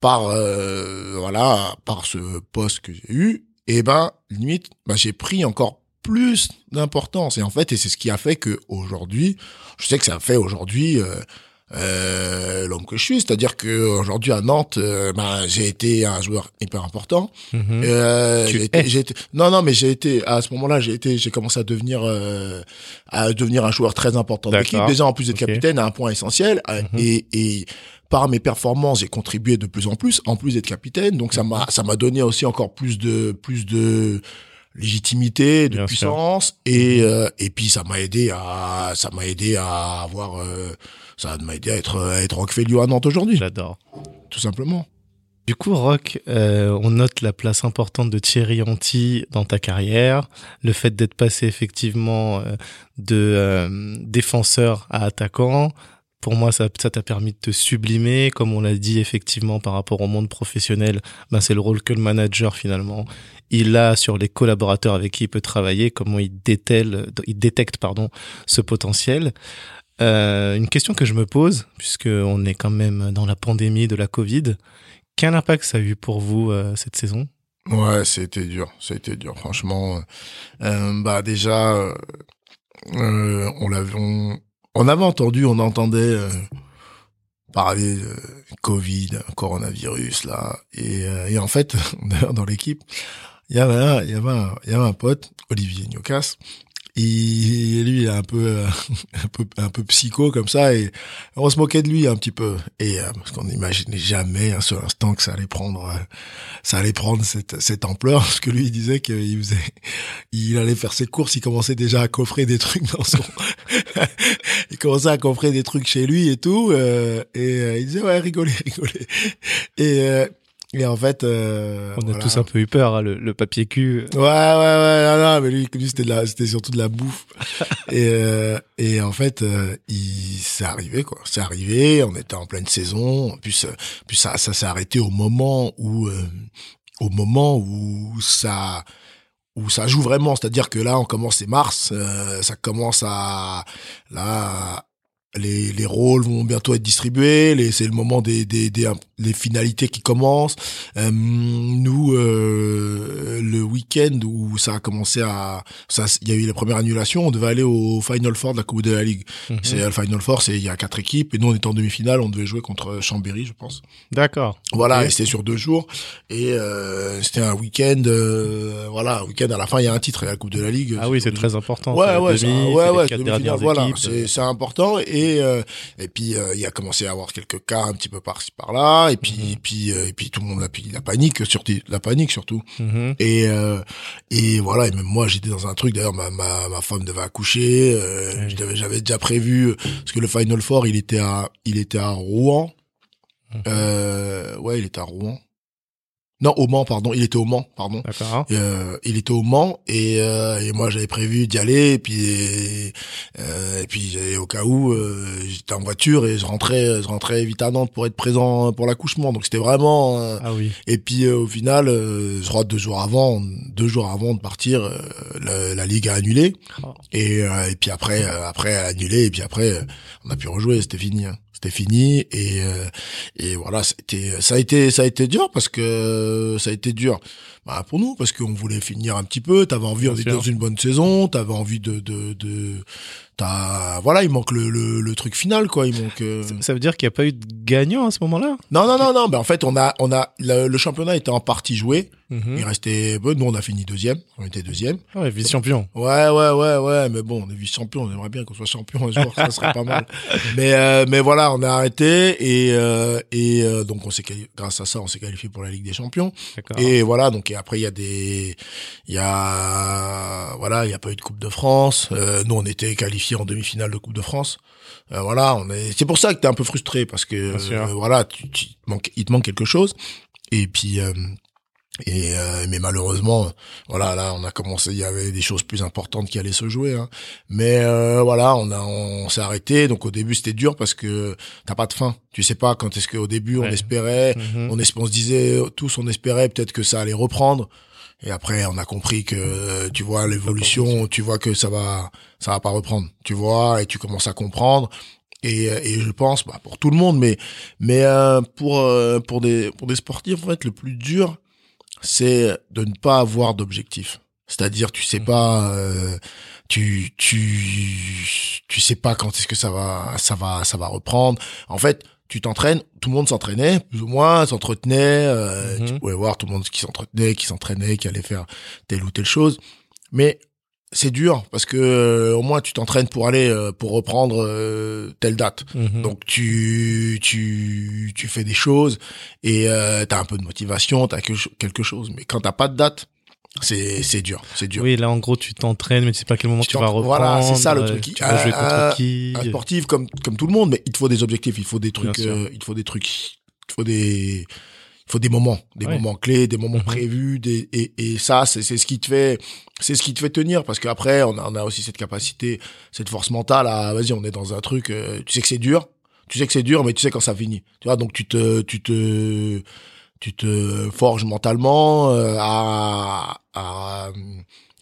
Speaker 2: par, euh, voilà, par ce poste que j'ai eu, et ben, limite, ben, j'ai pris encore plus d'importance. Et en fait, et c'est ce qui a fait que aujourd'hui, je sais que ça a fait aujourd'hui euh, euh, l'homme que je suis, c'est-à-dire que aujourd'hui à Nantes, euh, ben, j'ai été un joueur hyper important.
Speaker 1: Mhm.
Speaker 2: Euh, j'ai été, été- non, non, mais j'ai été à ce moment-là, j'ai été, j'ai commencé à devenir euh, à devenir un joueur très important de l'équipe. Déjà en plus d'être capitaine, à un point essentiel. euh,
Speaker 1: Mhm.
Speaker 2: Et et par mes performances, j'ai contribué de plus en plus, en plus d'être capitaine. Donc ça
Speaker 1: Mhm.
Speaker 2: m'a ça m'a donné aussi encore plus de plus de légitimité, de
Speaker 1: Bien sûr.
Speaker 2: puissance et euh, et puis ça m'a aidé à ça m'a aidé à avoir euh, ça m'a aidé à être à être à Nantes aujourd'hui,
Speaker 1: J'adore.
Speaker 2: tout simplement.
Speaker 1: Du coup, Rock, euh, on note la place importante de Thierry Anti dans ta carrière, le fait d'être passé effectivement de défenseur à attaquant. Pour moi, ça t'a permis de te sublimer, comme on l'a dit effectivement par rapport au monde professionnel. Ben, c'est le rôle que le manager finalement il a sur les collaborateurs avec qui il peut travailler, comment il détèle, il détecte pardon ce potentiel. Euh, une question que je me pose, puisque on est quand même dans la pandémie de la Covid, quel impact ça a eu pour vous euh, cette saison?
Speaker 2: Ouais, c'était dur, c'était dur, franchement. Euh, bah déjà, on l'avait, on avait entendu, on entendait euh, parler de Covid, coronavirus là, et, euh, et en fait, d'ailleurs dans l'équipe, il y avait un, il y avait un, il y avait un pote, Olivier Niocas. Il, lui, il est un peu, euh, un peu, un peu psycho comme ça, et on se moquait de lui un petit peu. Et euh, parce qu'on n'imaginait jamais un seul instant que ça allait prendre, euh, ça allait prendre cette, cette ampleur. Parce que lui, il disait qu'il faisait, il allait faire ses courses, il commençait déjà à coffrer des trucs dans son, il commençait à coffrer des trucs chez lui et tout. et il disait ouais, rigolez, rigolez. Et et en fait, euh,
Speaker 1: On a
Speaker 2: voilà.
Speaker 1: tous un peu eu peur, hein, le, le papier cul.
Speaker 2: Ouais, ouais, ouais, non, non, mais lui, lui c'était de la, c'était surtout de la bouffe. et, euh, et en fait, euh, il, c'est arrivé, quoi. C'est arrivé, on était en pleine saison. En plus, euh, puis ça, ça s'est arrêté au moment où, euh, au moment où ça, où ça joue vraiment. C'est-à-dire que là, on commence, c'est mars, euh, ça commence à, là, les, les rôles vont bientôt être distribués, les, c'est le moment des, des, des, les finalités qui commencent. Euh, nous, euh, le week-end où ça a commencé à, ça, il y a eu la première annulation, on devait aller au Final Four de la Coupe de la Ligue.
Speaker 1: Mhm.
Speaker 2: C'est le Final Four, c'est il y a quatre équipes et nous on était en demi-finale, on devait jouer contre Chambéry, je pense.
Speaker 1: D'accord.
Speaker 2: Voilà, et c'était sur deux jours et euh, c'était un week-end, euh, voilà, un week-end à la fin il y a un titre, a la Coupe de la Ligue.
Speaker 1: Ah oui, c'est très important.
Speaker 2: Ouais, ouais,
Speaker 1: demi,
Speaker 2: ouais, ouais, demi-finale, voilà,
Speaker 1: équipes.
Speaker 2: c'est c'est important et euh, et puis euh, il a commencé à avoir quelques cas un petit peu par-ci par-là et puis
Speaker 1: Mhm.
Speaker 2: et puis euh, et puis tout le monde a puis la panique surtout la panique surtout
Speaker 1: Mhm.
Speaker 2: et et voilà et même moi j'étais dans un truc d'ailleurs ma ma ma femme devait accoucher devais- j'avais déjà prévu parce que le Final Four il était à il était à Rouen
Speaker 1: Mhm.
Speaker 2: ouais il était à Rouen non au Mans pardon il était au Mans pardon
Speaker 1: D'accord.
Speaker 2: euh, il était au Mans et, euh, et moi j'avais prévu d'y aller et puis euh, et puis au cas où euh, j'étais en voiture et je rentrais je rentrais vite à Nantes pour être présent pour l'accouchement donc c'était vraiment euh,
Speaker 1: Ah oui.
Speaker 2: et puis euh, au final euh, je crois deux jours avant deux jours avant de partir euh, la, la ligue a annulé
Speaker 1: Oh.
Speaker 2: et euh, et puis après euh, après elle a annulé et puis après on a pu rejouer c'était fini hein. C'était fini et euh, et voilà c'était ça a été ça a été dur parce que ça a été dur bah, pour nous parce qu'on voulait finir un petit peu t'avais envie
Speaker 1: Bien
Speaker 2: d'être
Speaker 1: sûr.
Speaker 2: dans une bonne saison t'avais envie de de de t'as voilà il manque le, le le truc final quoi il manque euh,
Speaker 1: Ça veut dire qu'il n'y a pas eu de gagnant à ce moment-là?
Speaker 2: Non non non non ben en fait on a on a le, le championnat était en partie joué
Speaker 1: Mhm.
Speaker 2: il restait bon nous on a fini deuxième on était deuxième
Speaker 1: Ah Ouais, vice-champion.
Speaker 2: Ouais, ouais, ouais, ouais, mais bon, on est vice-champion, on aimerait bien qu'on soit champion un jour, ça serait pas mal. Mais, euh, mais voilà, on a arrêté et, euh, et euh, donc on s'est grâce à ça, on s'est qualifié pour la Ligue des Champions.
Speaker 1: D'accord.
Speaker 2: Et voilà, donc et après il y a des, il y a, voilà, il y a pas eu de Coupe de France. Euh, nous, on était qualifiés en demi-finale de Coupe de France. Euh, voilà, on est. C'est pour ça que t'es un peu frustré parce que euh, voilà, tu, tu- il te manque, il te manque quelque chose. Et puis. euh, et euh, mais malheureusement, voilà, là, on a commencé, il y avait des choses plus importantes qui allaient se jouer. Hein. Mais euh, voilà, on a, on, s'est arrêté. Donc au début, c'était dur parce que t'as pas de fin. Tu sais pas quand est-ce qu'au début on espérait,
Speaker 1: Mhm.
Speaker 2: on, es- on se disait tous, on espérait peut-être que ça allait reprendre. Et après, on a compris que euh, tu vois l'évolution, tu vois que ça va, ça va pas reprendre. Tu vois, et tu commences à comprendre. Et, euh, et je pense, bah, pour tout le monde, mais mais euh, pour euh, pour des pour des sportifs, en fait, le plus dur, c'est de ne pas avoir d'objectif. C'est-à-dire, tu sais pas, euh, tu tu tu sais pas quand est-ce que ça va ça va ça va reprendre. En fait, tu t'entraînes, tout le monde s'entraînait, plus ou moins, s'entretenait. Euh,
Speaker 1: Mhm.
Speaker 2: Tu pouvais voir tout le monde qui s'entretenait, qui s'entraînait, qui allait faire telle ou telle chose. Mais c'est dur parce que euh, au moins tu t'entraînes pour aller euh, pour reprendre euh, telle date.
Speaker 1: Mhm.
Speaker 2: Donc tu tu tu fais des choses et euh, t'as un peu de motivation, t'as quelque, quelque chose. Mais quand t'as pas de date, c'est c'est dur, c'est dur.
Speaker 1: Oui, là, en gros, tu t'entraînes, mais tu sais pas à quel moment
Speaker 2: Tu
Speaker 1: tu, vas reprendre.
Speaker 2: voilà, c'est ça, le
Speaker 1: euh,
Speaker 2: truc.
Speaker 1: Tu vas jouer
Speaker 2: Euh,
Speaker 1: contre qui
Speaker 2: Un sportif comme comme tout le monde, mais il te faut des objectifs, il faut des trucs, euh, il te faut des trucs, il te faut des il faut des moments, des
Speaker 1: Ouais.
Speaker 2: moments clés, des moments
Speaker 1: Mhm.
Speaker 2: prévus, des, et, et ça, c'est c'est ce qui te fait, c'est ce qui te fait tenir, parce qu'après, on a, on a aussi cette capacité, cette force mentale à, vas-y, on est dans un truc, euh, tu sais que c'est dur, tu sais que c'est dur, mais tu sais quand ça finit, tu vois, donc tu te, tu te, tu te forges mentalement euh, à, à,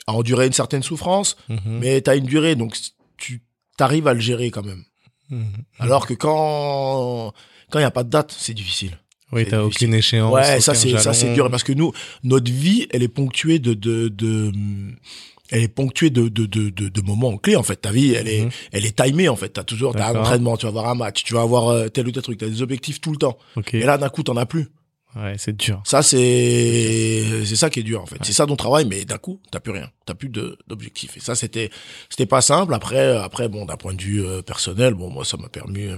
Speaker 2: à endurer une certaine souffrance,
Speaker 1: Mhm.
Speaker 2: mais t'as une durée, donc tu t'arrives à le gérer quand même.
Speaker 1: Mhm.
Speaker 2: Alors que quand quand il y a pas de date, c'est difficile.
Speaker 1: oui, t'as aucune échéance.
Speaker 2: ouais, ça c'est ça c'est dur parce que nous notre vie, elle est ponctuée de de de elle est ponctuée de de de de, moments clés en fait. Ta vie, elle est
Speaker 1: Mhm.
Speaker 2: elle est timée en fait. T'as toujours t'as un entraînement, tu vas avoir un match, tu vas avoir euh, tel ou tel truc, t'as des objectifs tout le temps. Et là d'un coup t'en as plus.
Speaker 1: Ouais, c'est dur.
Speaker 2: Ça c'est c'est ça qui est dur en fait. C'est ça ton travail, mais d'un coup t'as plus rien, t'as plus de d'objectifs. Et ça c'était c'était pas simple. Après après bon d'un point de vue euh, personnel, bon moi ça m'a permis euh,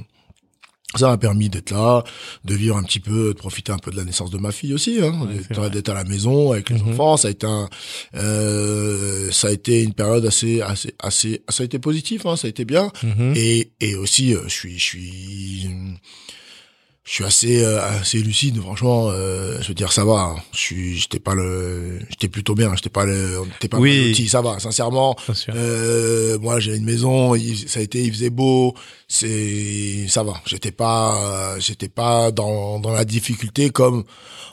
Speaker 2: ça m'a permis d'être là, de vivre un petit peu, de profiter un peu de la naissance de ma fille aussi, hein,
Speaker 1: Ouais,
Speaker 2: d'être à la maison avec les
Speaker 1: Mhm.
Speaker 2: enfants. Ça a été un, euh, ça a été une période assez assez assez, ça a été positif, hein, ça a été bien.
Speaker 1: Mhm.
Speaker 2: Et et aussi euh, je suis je suis je suis assez euh, assez lucide franchement euh, je veux dire ça va hein. je suis j'étais pas le j'étais plutôt bien j'étais pas le on était pas
Speaker 1: Oui.
Speaker 2: mal lotis, ça va sincèrement euh, moi j'ai une maison il- ça a été il faisait beau c'est ça va j'étais pas euh, j'étais pas dans dans la difficulté comme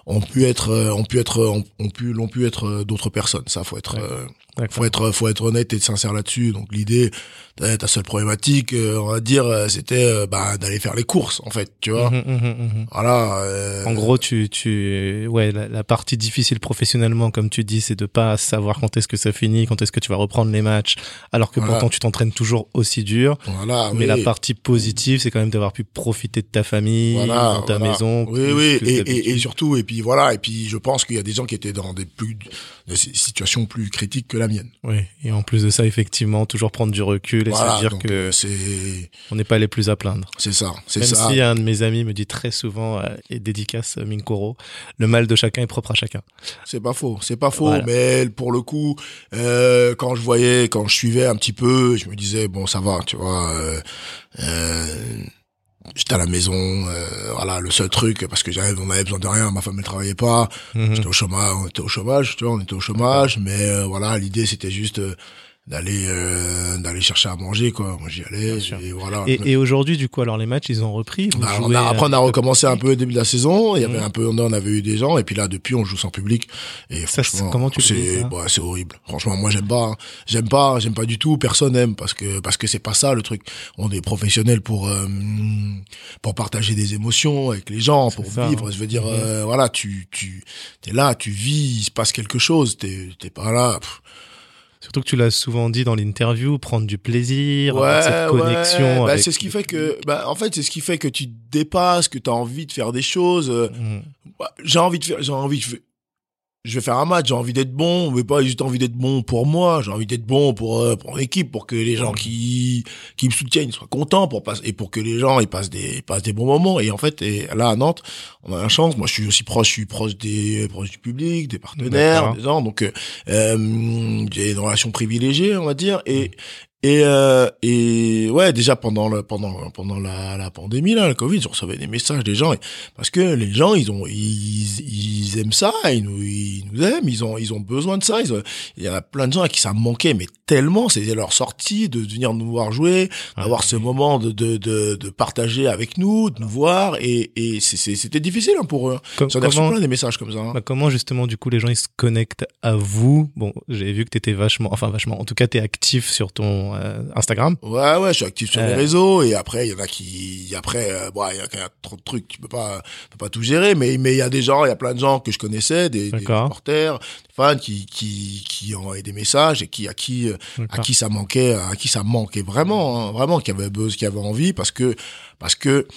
Speaker 2: ont pu être euh, ont pu être ont pu l'ont pu être euh, d'autres personnes ça faut être euh, faut être faut être honnête et sincère là-dessus donc l'idée ta seule problématique euh, on va dire c'était bah d'aller faire les courses en fait tu vois
Speaker 1: Mhm, mhm, mhm.
Speaker 2: voilà
Speaker 1: En gros, tu, tu, ouais, la, la partie difficile professionnellement, comme tu dis, c'est de pas savoir quand est-ce que ça finit, quand est-ce que tu vas reprendre les matchs, alors que
Speaker 2: Voilà.
Speaker 1: pourtant tu t'entraînes toujours aussi dur.
Speaker 2: voilà
Speaker 1: Mais
Speaker 2: oui.
Speaker 1: la partie positive, c'est quand même d'avoir pu profiter de ta famille,
Speaker 2: voilà,
Speaker 1: ta
Speaker 2: voilà.
Speaker 1: maison.
Speaker 2: Oui,
Speaker 1: plus
Speaker 2: oui,
Speaker 1: que
Speaker 2: et, et,
Speaker 1: d'habitude.
Speaker 2: et surtout, et puis voilà, et puis je pense qu'il y a des gens qui étaient dans des plus si- situations plus critiques que la mienne.
Speaker 1: Oui, et en plus de ça, effectivement, toujours prendre du recul et
Speaker 2: Voilà,
Speaker 1: se dire que
Speaker 2: euh, c'est
Speaker 1: on n'est pas les plus à plaindre.
Speaker 2: c'est ça, c'est
Speaker 1: Même
Speaker 2: ça.
Speaker 1: si un de mes amis me dit très souvent, euh, et dédicace euh, Minkoro, le mal de chacun est propre à chacun.
Speaker 2: C'est pas faux, c'est pas faux,
Speaker 1: Voilà.
Speaker 2: mais pour le coup, euh, quand je voyais, quand je suivais un petit peu, je me disais bon ça va, tu vois. Euh, euh, J'étais à la maison, euh, voilà, le seul truc, parce que j'avais, on avait besoin de rien, ma femme elle travaillait pas,
Speaker 1: Mhm.
Speaker 2: J'étais au chômage, on était au chômage, tu vois, on était au chômage, mais euh, voilà, l'idée c'était juste euh, d'aller euh, d'aller chercher à manger quoi. Moi j'y allais et voilà.
Speaker 1: Et, et aujourd'hui, du coup, alors les matchs, ils ont repris. vous
Speaker 2: Bah, on a, après on a
Speaker 1: euh,
Speaker 2: recommencé un peu au début de la saison, il y avait
Speaker 1: Mhm.
Speaker 2: un peu on avait eu des gens et puis là depuis on joue sans public et
Speaker 1: Ça,
Speaker 2: franchement
Speaker 1: comment tu
Speaker 2: c'est bah, c'est horrible. Franchement moi j'aime pas hein. j'aime pas j'aime pas du tout, personne aime parce que parce que c'est pas ça le truc. On est professionnel pour euh, pour partager des émotions avec les gens, pour
Speaker 1: ça,
Speaker 2: vivre,
Speaker 1: hein.
Speaker 2: je veux dire euh, voilà, tu tu t'es là, tu vis, il se passe quelque chose, t'es t'es pas là. pff,
Speaker 1: Surtout que tu l'as souvent dit dans l'interview, prendre du plaisir, avoir cette connexion.
Speaker 2: Bah,
Speaker 1: avec-
Speaker 2: c'est ce qui fait que, bah, en fait, c'est ce qui fait que tu te dépasses, que tu as envie de faire des choses. euh,
Speaker 1: Mhm.
Speaker 2: bah, j'ai envie de faire, j'ai envie, vais, je vais faire un match, j'ai envie d'être bon, mais pas juste envie d'être bon pour moi, j'ai envie d'être bon pour, euh, pour l'équipe, pour que les gens qui, qui me soutiennent soient contents, pour passer, et pour que les gens, ils passent des, ils passent des bons moments. Et en fait, et là, à Nantes, on a la chance, moi, je suis aussi proche, je suis proche des, proche du public, des partenaires, des gens, donc, euh, euh, j'ai une relation privilégiée, on va dire, et, et, euh, et ouais, déjà pendant le, pendant pendant la, la pandémie là, le Covid, je recevais des messages des gens et- parce que les gens ils ont ils, ils aiment ça, ils nous ils nous aiment, ils ont ils ont besoin de ça. Ils ont- il y a plein de gens à qui ça manquait, mais tellement c'était leur sortie de venir nous voir jouer,
Speaker 1: Ah,
Speaker 2: d'avoir ce moment de, de de de partager avec nous, de nous voir et et c'était difficile hein, pour eux.
Speaker 1: Com-
Speaker 2: J'en ai reçu
Speaker 1: comment,
Speaker 2: plein des messages comme ça. hein.
Speaker 1: bah, comment justement du coup les gens ils se connectent à vous? Bon, j'ai vu que t'étais vachement, enfin vachement, en tout cas t'es actif sur ton euh, Instagram.
Speaker 2: Ouais, ouais, je suis actif sur les
Speaker 1: Euh.
Speaker 2: réseaux et après il y en a qui, après, euh, bon, il y a quand même trop de trucs, tu peux pas, tu peux pas tout gérer, mais mais il y a des gens, il y a plein de gens que je connaissais, des, des reporters, des fans qui qui qui ont envoyé des messages et qui à qui à qui ça manquait, à qui ça manquait vraiment, hein, vraiment, qui avait besoin, qui avait envie, parce que parce que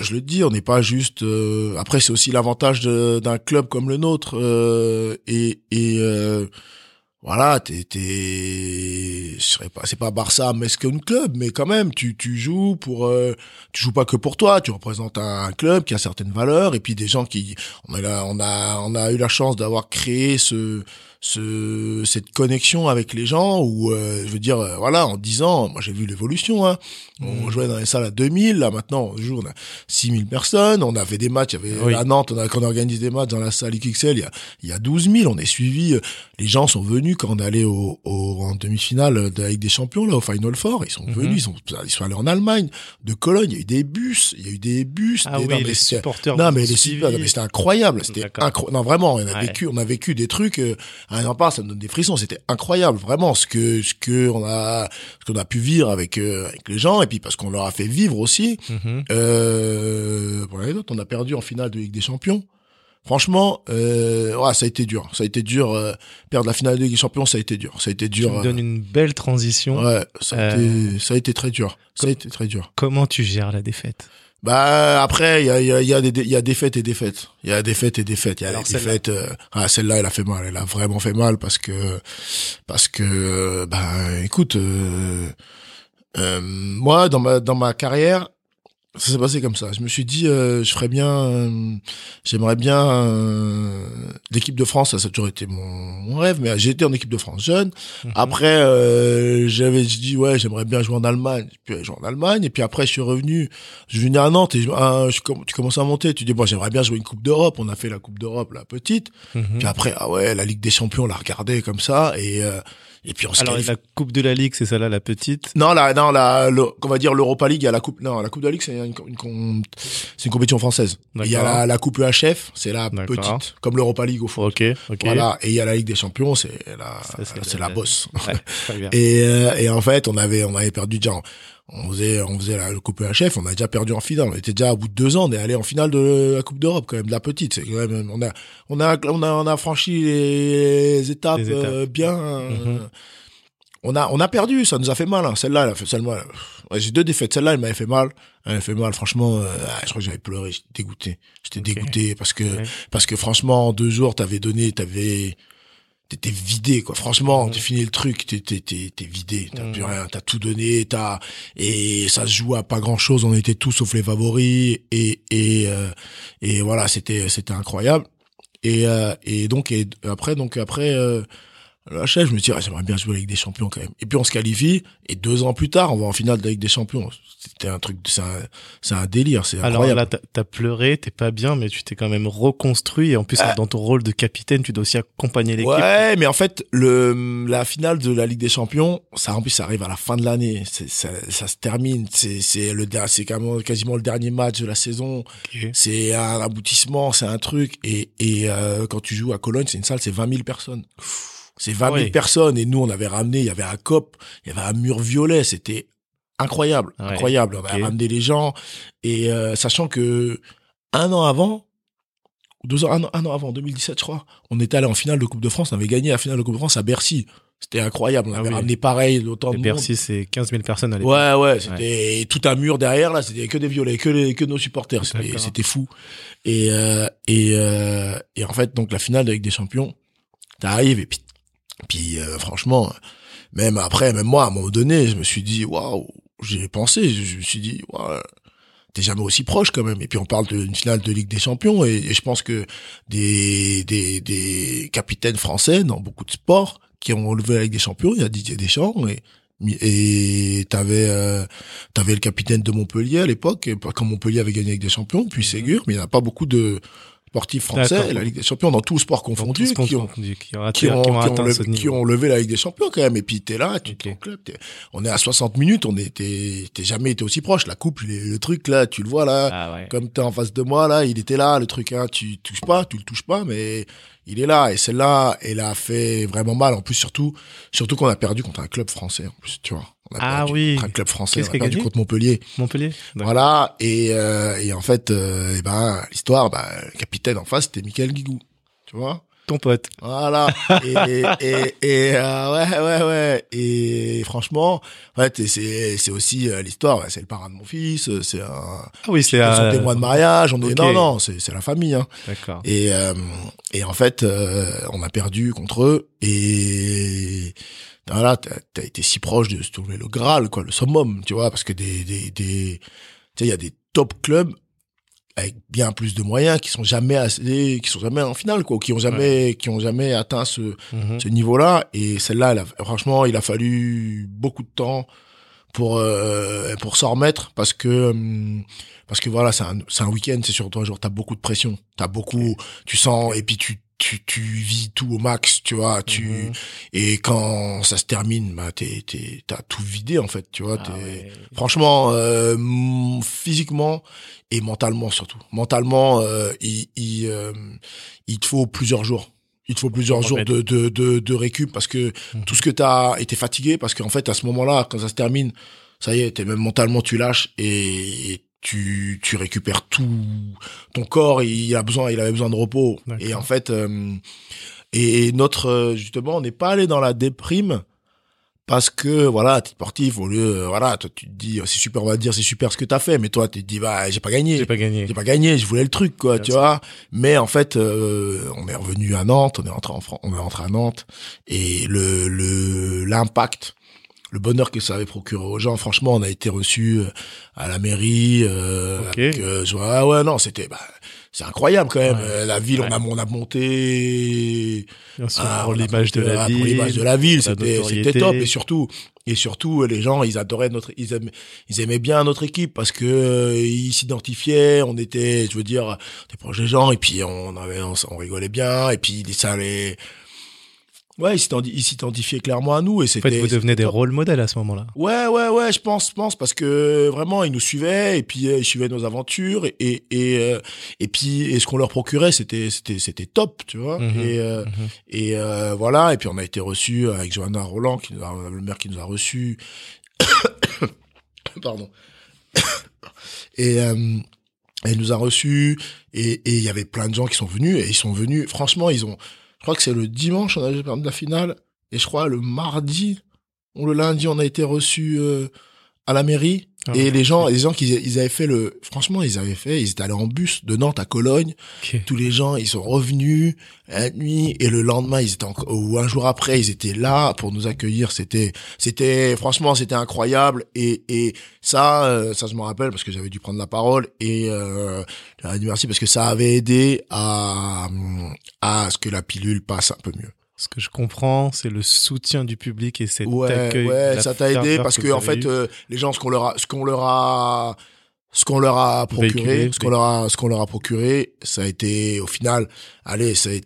Speaker 2: je le dis, on n'est pas juste. euh, après, c'est aussi l'avantage d'un club comme le nôtre euh, et et euh, voilà, t'es, pas, c'est pas Barça, mais c'est qu'un club, mais quand même, tu, joues pour, euh, tu joues pas que pour toi, tu représentes un, un club qui a certaines valeurs, et puis des gens qui, on a, on a, eu la chance d'avoir créé ce, ce, cette connexion avec les gens où, euh, je veux dire, euh, voilà, en 10 ans, moi j'ai vu l'évolution, hein. On
Speaker 1: Mhm.
Speaker 2: jouait dans les salles à 2000, là maintenant, on joue, on a 6000 personnes, on avait des matchs, il y avait
Speaker 1: Oui.
Speaker 2: à Nantes, on a, quand on organise des matchs dans la salle XXL, il y a, il y a 12 000, on est suivi, euh, les gens sont venus quand on est allé au, au, en demi-finale de la Ligue des Champions, là, au Final Four, ils sont
Speaker 1: Mhm.
Speaker 2: venus, ils sont, ils sont allés en Allemagne, de Cologne, il y a eu des bus, il y a eu des bus,
Speaker 1: Ah
Speaker 2: des,
Speaker 1: oui,
Speaker 2: non, mais
Speaker 1: les
Speaker 2: c'était-
Speaker 1: supporters.
Speaker 2: non mais les mais c'était incroyable, c'était incroyable. Non vraiment, on a
Speaker 1: Ouais.
Speaker 2: vécu, on a vécu des trucs. Euh, ah, j'en parle, ça me donne des frissons. C'était incroyable, vraiment ce que ce que on a ce qu'on a pu vivre avec euh, avec les gens et puis parce qu'on leur a fait vivre aussi.
Speaker 1: Mhm.
Speaker 2: Euh, pour on a perdu en finale de Ligue des Champions. Franchement, euh, ouais, ça a été dur. Ça a été dur. euh, perdre la finale de Ligue des Champions, ça a été dur. Ça a été
Speaker 1: Tu
Speaker 2: dur.
Speaker 1: me
Speaker 2: euh,
Speaker 1: donnes une belle transition.
Speaker 2: ouais, ça a, été, ça a été très dur. Ça a été très dur.
Speaker 1: Comment tu gères la défaite?
Speaker 2: Bah après il y a y a y a des y a et défaites. Il y a défaites et défaites. Il y a
Speaker 1: Alors,
Speaker 2: des
Speaker 1: celle-là.
Speaker 2: défaites. euh, ah celle-là elle a fait mal. Elle a vraiment fait mal parce que parce que bah écoute euh, euh, moi dans ma dans ma carrière ça s'est passé comme ça. Je me suis dit euh, je ferais bien euh, j'aimerais bien euh, l'équipe de France ça, ça a toujours été mon, mon rêve mais j'ai été en équipe de France jeune
Speaker 1: Mhm.
Speaker 2: après, euh, j'avais dit ouais, j'aimerais bien jouer en Allemagne. Puis joué en Allemagne. Et puis après, je suis revenu. Je suis venu à Nantes et je, ah, je tu commences à monter. Tu dis bon, j'aimerais bien jouer une Coupe d'Europe. On a fait la Coupe d'Europe, la petite.
Speaker 1: Mhm.
Speaker 2: Puis après, ah ouais, la Ligue des Champions, on l'a regardé comme ça. Et euh, et puis on se
Speaker 1: Alors
Speaker 2: qualifie-
Speaker 1: la Coupe de la Ligue, c'est celle-là la petite?
Speaker 2: Non, là, non, la, le- on va dire l'Europa League, il y a la coupe. Non, la Coupe de la Ligue, c'est une, une, c'est une compétition française. Il y a la, la Coupe EHF, c'est la petite, comme l'Europa League au fond.
Speaker 1: Ok, ok.
Speaker 2: Voilà. Et il y a la Ligue des Champions, c'est la,
Speaker 1: Ça, c'est la-
Speaker 2: la bosse.
Speaker 1: Ouais, très bien.
Speaker 2: Et, euh, et en fait, on avait, on avait perdu déjà. On faisait, on faisait la coupe chef. On a déjà perdu en finale. On était déjà au bout de deux ans. On est allé en finale de la Coupe d'Europe quand même, de la petite. C'est quand même, on a, on a, on a, on a franchi les étapes,
Speaker 1: Les étapes.
Speaker 2: euh, bien. euh,
Speaker 1: Mhm.
Speaker 2: On a, on a perdu. Ça nous a fait mal. hein. Celle-là, elle a fait seulement. Ouais, j'ai deux défaites. Celle-là, elle m'avait fait mal. Elle m'avait fait mal. Franchement, euh, ah, je crois que j'avais pleuré. J'étais dégoûté. J'étais
Speaker 1: Ok.
Speaker 2: dégoûté parce que, parce que franchement, en deux jours, t'avais donné, t'avais, t'étais vidé, quoi. Franchement,
Speaker 1: Mhm.
Speaker 2: tu finis le truc, t'es, t'es, vidé. T'as
Speaker 1: Mhm.
Speaker 2: plus rien. T'as tout donné, t'as, et ça se joue à pas grand chose. On était tous sauf les favoris. Et, et, euh, et voilà, c'était, c'était incroyable. Et, euh, et donc, et après, donc, après, euh, la chef, je me dis, ah, j'aimerais bien jouer la Ligue des Champions quand même. Et puis on se qualifie, et deux ans plus tard, on va en finale de la Ligue des Champions. C'était un truc, c'est un, c'est un délire, c'est
Speaker 1: Alors
Speaker 2: incroyable.
Speaker 1: là, t'as- pleuré, t'es pas bien, mais tu t'es quand même reconstruit. Et en plus,
Speaker 2: Ah.
Speaker 1: dans ton rôle de capitaine, tu dois aussi accompagner l'équipe.
Speaker 2: Ouais, mais en fait, le la finale de la Ligue des Champions, ça en plus ça arrive à la fin de l'année, ça, ça se termine, c'est c'est le c'est quasiment, quasiment le dernier match de la saison, c'est un aboutissement, c'est un truc et et euh, quand tu joues à Cologne, c'est une salle, c'est 20 000 personnes. C'est 20 000
Speaker 1: Oui.
Speaker 2: personnes et nous on avait ramené, il y avait un cop, il y avait un mur violet, c'était incroyable,
Speaker 1: Ouais,
Speaker 2: incroyable. On avait
Speaker 1: ok.
Speaker 2: ramené les gens et euh, sachant que un an avant deux ans, un an, un an avant, en 2017, je crois, on était allé en finale de Coupe de France, on avait gagné la finale de Coupe de France à Bercy. C'était incroyable. On
Speaker 1: Ah
Speaker 2: avait
Speaker 1: oui.
Speaker 2: ramené pareil, autant de
Speaker 1: Bercy, c'est 15 000 personnes à l'époque.
Speaker 2: Ouais, ouais, c'était tout un mur derrière, là, c'était que des violets, que les, que nos supporters. C'était, c'était fou. Et, euh, et, euh, et en fait, donc, la finale avec des champions, t'arrives et puis, puis, euh, franchement, même après, même moi, à un moment donné, je me suis dit, waouh, j'ai pensé, je, me suis dit, waouh, t'es jamais aussi proche quand même. Et puis on parle d'une finale de Ligue des Champions et, et je pense que des, des, des capitaines français dans beaucoup de sports qui ont levé la Ligue des Champions, il y a Didier Deschamps et et t'avais euh, t'avais le capitaine de Montpellier à l'époque quand Montpellier avait gagné avec des champions puis Ségur mais il n'y en a pas beaucoup de sportifs français la Ligue des Champions dans tous sports
Speaker 1: Dans
Speaker 2: confondus
Speaker 1: tous
Speaker 2: qui ont
Speaker 1: qui ont
Speaker 2: qui
Speaker 1: qui
Speaker 2: levé,
Speaker 1: ce
Speaker 2: qui
Speaker 1: niveau.
Speaker 2: ont levé la Ligue des Champions quand même. Et puis t'es là, tu
Speaker 1: Ok.
Speaker 2: ton club, on est à 60 minutes, on était, t'es jamais été aussi proche. La coupe, le, le truc là, tu le vois là,
Speaker 1: Ah ouais.
Speaker 2: comme t'es en face de moi là, il était là, le truc hein, tu touches pas, tu le touches pas, mais il est là. Et celle-là, elle a fait vraiment mal. En plus surtout, surtout qu'on a perdu contre un club français en plus, tu vois. On a
Speaker 1: Ah oui.
Speaker 2: un club français,
Speaker 1: Qu'est-ce
Speaker 2: on a perdu contre Montpellier.
Speaker 1: Montpellier.
Speaker 2: Voilà, et, euh, et en fait, euh, eh ben, l'histoire, bah, le capitaine en face, c'était Michael Guigou, tu vois
Speaker 1: Ton pote.
Speaker 2: Voilà. Et, et, et euh, ouais, ouais, ouais. Et franchement, en fait, et c'est c'est aussi euh, l'histoire. ouais, C'est le parrain de mon fils. euh, C'est un
Speaker 1: Ah oui, c'est euh,
Speaker 2: témoin de mariage. On est non, non, c'est c'est la famille. Hein.
Speaker 1: D'accord.
Speaker 2: Et euh, et en fait, euh, on a perdu contre eux. Et voilà, t'as as été si proche de se trouver le Graal, quoi, le summum, tu vois, parce que des des des, tu sais, il y a des top clubs avec bien plus de moyens qui sont jamais assez, qui sont jamais en finale, quoi, qui ont jamais, qui ont jamais atteint ce
Speaker 1: Mhm.
Speaker 2: ce niveau-là. Et celle-là, elle a- franchement, il a fallu beaucoup de temps pour euh, pour s'en remettre parce que parce que voilà, c'est un c'est un week-end, c'est sur toi, genre t'as beaucoup de pression, t'as beaucoup, tu sens et puis tu tu tu vis tout au max, tu vois, tu
Speaker 1: Mhm.
Speaker 2: et quand ça se termine, bah t'es t'es t'as tout vidé en fait, tu vois,
Speaker 1: Ah ouais.
Speaker 2: franchement euh, physiquement et mentalement surtout. Mentalement, euh, il il, euh, il te faut plusieurs jours. Il te faut plusieurs jours de, de, de, de récup parce que
Speaker 1: Mhm.
Speaker 2: tout ce que t'as été fatigué parce qu'en fait à ce moment-là quand ça se termine ça y est t'es même mentalement tu lâches et, et tu tu récupères tout ton corps il a besoin il avait besoin de repos et en fait euh, et notre euh, justement on n'est pas allé dans la déprime parce que voilà t'es sportif au lieu euh, voilà toi tu te dis c'est super on va dire c'est super ce que t'as fait mais toi tu te dis bah j'ai pas gagné
Speaker 1: J'ai pas gagné.
Speaker 2: j'ai pas gagné, je voulais le truc, quoi, tu vois. Mais en fait, euh, on est revenu à Nantes, on est rentré en France, on est rentré à Nantes, et le le l'impact, le bonheur que ça avait procuré aux gens, franchement, on a été reçus euh, à la mairie. Euh, avec, euh, ah ouais, non, c'était, bah, c'est incroyable quand même.
Speaker 1: Ouais.
Speaker 2: Euh, La ville, on a on a monté
Speaker 1: Bien sûr,
Speaker 2: ah,
Speaker 1: pour
Speaker 2: on a
Speaker 1: l'image de
Speaker 2: ah, de la ville, c'était top et surtout et surtout les gens ils adoraient notre ils aimaient, ils aimaient bien notre équipe parce que euh, ils s'identifiaient on était je veux dire des proches des gens et puis on avait on rigolait bien et puis ça les ouais ils s'identi- ils s'identifiaient clairement à nous et
Speaker 1: En
Speaker 2: c'était
Speaker 1: fait, vous devenez des rôles modèles à ce moment-là.
Speaker 2: Ouais, ouais, ouais, je pense, je pense, parce que vraiment, ils nous suivaient, et puis euh, ils suivaient nos aventures, et et et, euh, et puis et ce qu'on leur procurait, c'était c'était c'était top, tu vois.
Speaker 1: Mhm,
Speaker 2: Et euh,
Speaker 1: mhm.
Speaker 2: et euh, voilà, et puis on a été reçus avec Johanna Roland, qui nous a, le maire qui nous a reçus. Pardon. et euh, elle nous a reçus, et et il y avait plein de gens qui sont venus, et ils sont venus. Franchement, ils ont. Je crois que c'est le dimanche, on a perdu la finale, et je crois le mardi ou le lundi, on a été reçus euh, à la mairie.
Speaker 1: Ah,
Speaker 2: et les gens, les gens qui ils avaient fait le, franchement, ils avaient fait, ils étaient allés en bus de Nantes à Cologne.
Speaker 1: Ok.
Speaker 2: Tous les gens, ils sont revenus la nuit et le lendemain, ils étaient encore, ou un jour après, ils étaient là pour nous accueillir. C'était, c'était, franchement, c'était incroyable. Et et ça, euh, ça je m'en rappelle parce que j'avais dû prendre la parole et euh, merci parce que ça avait aidé à à ce que la pilule passe un peu mieux.
Speaker 1: Ce que je comprends, c'est le soutien du public et cet
Speaker 2: Ouais,
Speaker 1: accueil.
Speaker 2: ouais, ça t'a aidé parce
Speaker 1: que
Speaker 2: en fait, euh, les gens, ce qu'on leur a, ce qu'on leur a, ce qu'on leur a procuré,
Speaker 1: Véhiculé,
Speaker 2: ce qu'on leur a, ce qu'on leur a procuré, ça a été, au final, allez, c'est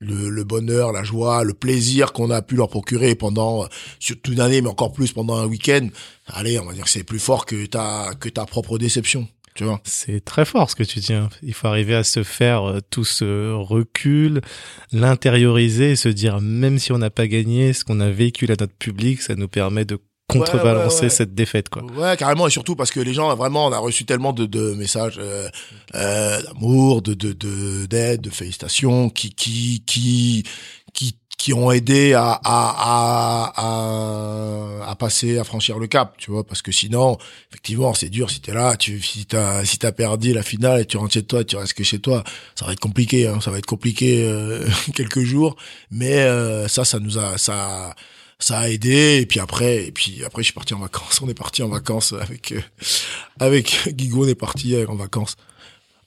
Speaker 2: le, le bonheur, la joie, le plaisir qu'on a pu leur procurer pendant, euh, sur toute une année, mais encore plus pendant un week-end. Allez, on va dire que c'est plus fort que ta, que ta propre déception, tu vois.
Speaker 1: C'est très fort ce que tu dis. hein. Il faut arriver à se faire euh, tout ce recul, l'intérioriser et se dire même si on n'a pas gagné, ce qu'on a véhicule à notre public, ça nous permet de contrebalancer
Speaker 2: ouais, ouais.
Speaker 1: cette défaite quoi.
Speaker 2: Ouais, carrément, et surtout parce que les gens, vraiment, on a reçu tellement de, de messages euh, euh, d'amour, de de de d'aide, de félicitations, qui qui qui qui qui ont aidé à à, à à à passer, à franchir le cap, tu vois, parce que sinon, effectivement, c'est dur si t'es là, tu si t'as si t'as perdu la finale et tu rentres chez toi, tu restes que chez toi, ça va être compliqué, hein, ça va être compliqué euh, quelques jours, mais euh, ça, ça nous a ça ça a aidé et puis après et puis après je suis parti en vacances on est parti en vacances avec euh, avec Guigou on est parti euh, en vacances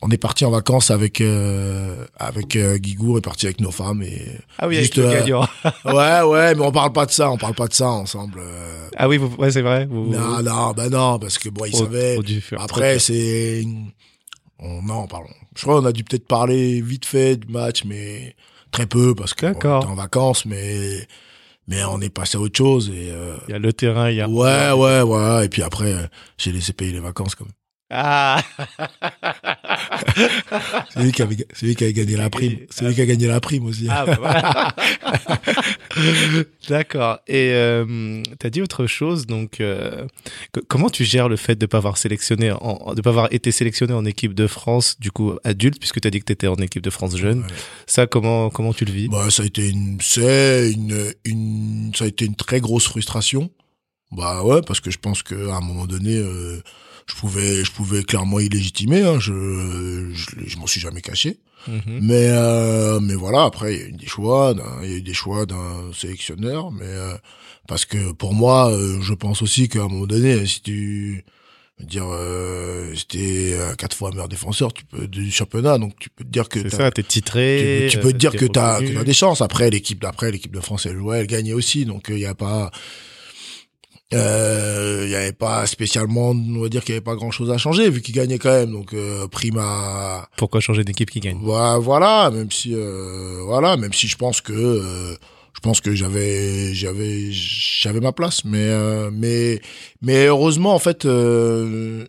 Speaker 2: on est parti en vacances avec euh, avec euh, Guigou on est parti avec nos femmes et
Speaker 1: Ah oui,
Speaker 2: Juste,
Speaker 1: avec le
Speaker 2: euh, ouais ouais mais on parle pas de ça on parle pas de ça ensemble.
Speaker 1: Ah oui, vous, ouais, c'est vrai. Vous,
Speaker 2: non non bah non parce que bon ils savaient après c'est on non pardon je crois on a dû peut-être parler vite fait du match mais très peu parce que bon, on était en vacances mais mais on est passé à autre chose et
Speaker 1: Il y a le terrain, il y a.
Speaker 2: Ouais, ouais, ouais. Et puis après, j'ai laissé payer les vacances comme.
Speaker 1: Ah
Speaker 2: c'est lui qui avait, qui a gagné la prime. C'est lui qui a gagné la prime aussi.
Speaker 1: Ah, bah voilà. D'accord. Et euh, tu as dit autre chose. Donc, euh, que- comment tu gères le fait de pas avoir sélectionné, en, de pas avoir été sélectionné en équipe de France, du coup adulte, puisque tu as dit que tu étais en équipe de France jeune.
Speaker 2: Ouais.
Speaker 1: Ça, comment comment tu le vis?
Speaker 2: Bah, ça a été une, c'est une, une, ça a été une très grosse frustration. Bah ouais, parce que je pense que à un moment donné, euh, je pouvais, je pouvais clairement illégitimer. Hein, je, je, je m'en suis jamais caché.
Speaker 1: Mhm.
Speaker 2: Mais, euh, mais voilà. Après, il y a eu des choix, il y a eu des choix d'un sélectionneur. Mais euh, parce que pour moi, euh, je pense aussi qu'à un moment donné, si tu dire, euh, j'étais euh, quatre fois meilleur défenseur, tu peux du championnat, donc tu peux te dire que
Speaker 1: C'est
Speaker 2: t'as-
Speaker 1: ça, t'es titré.
Speaker 2: tu, tu peux te
Speaker 1: euh,
Speaker 2: dire
Speaker 1: t'es
Speaker 2: que t'as que t'as des chances. Après l'équipe d'après, l'équipe de France, elle jouait, elle gagnait aussi, donc il y a pas, il y avait pas spécialement, on va dire qu'il y avait pas grand chose à changer vu qu'ils gagnaient quand même. Donc euh, prime à
Speaker 1: Pourquoi changer d'équipe qui gagne?
Speaker 2: Voilà, voilà, même si euh, voilà, même si je pense que euh, je pense que j'avais j'avais j'avais ma place, mais euh, mais mais heureusement en fait euh,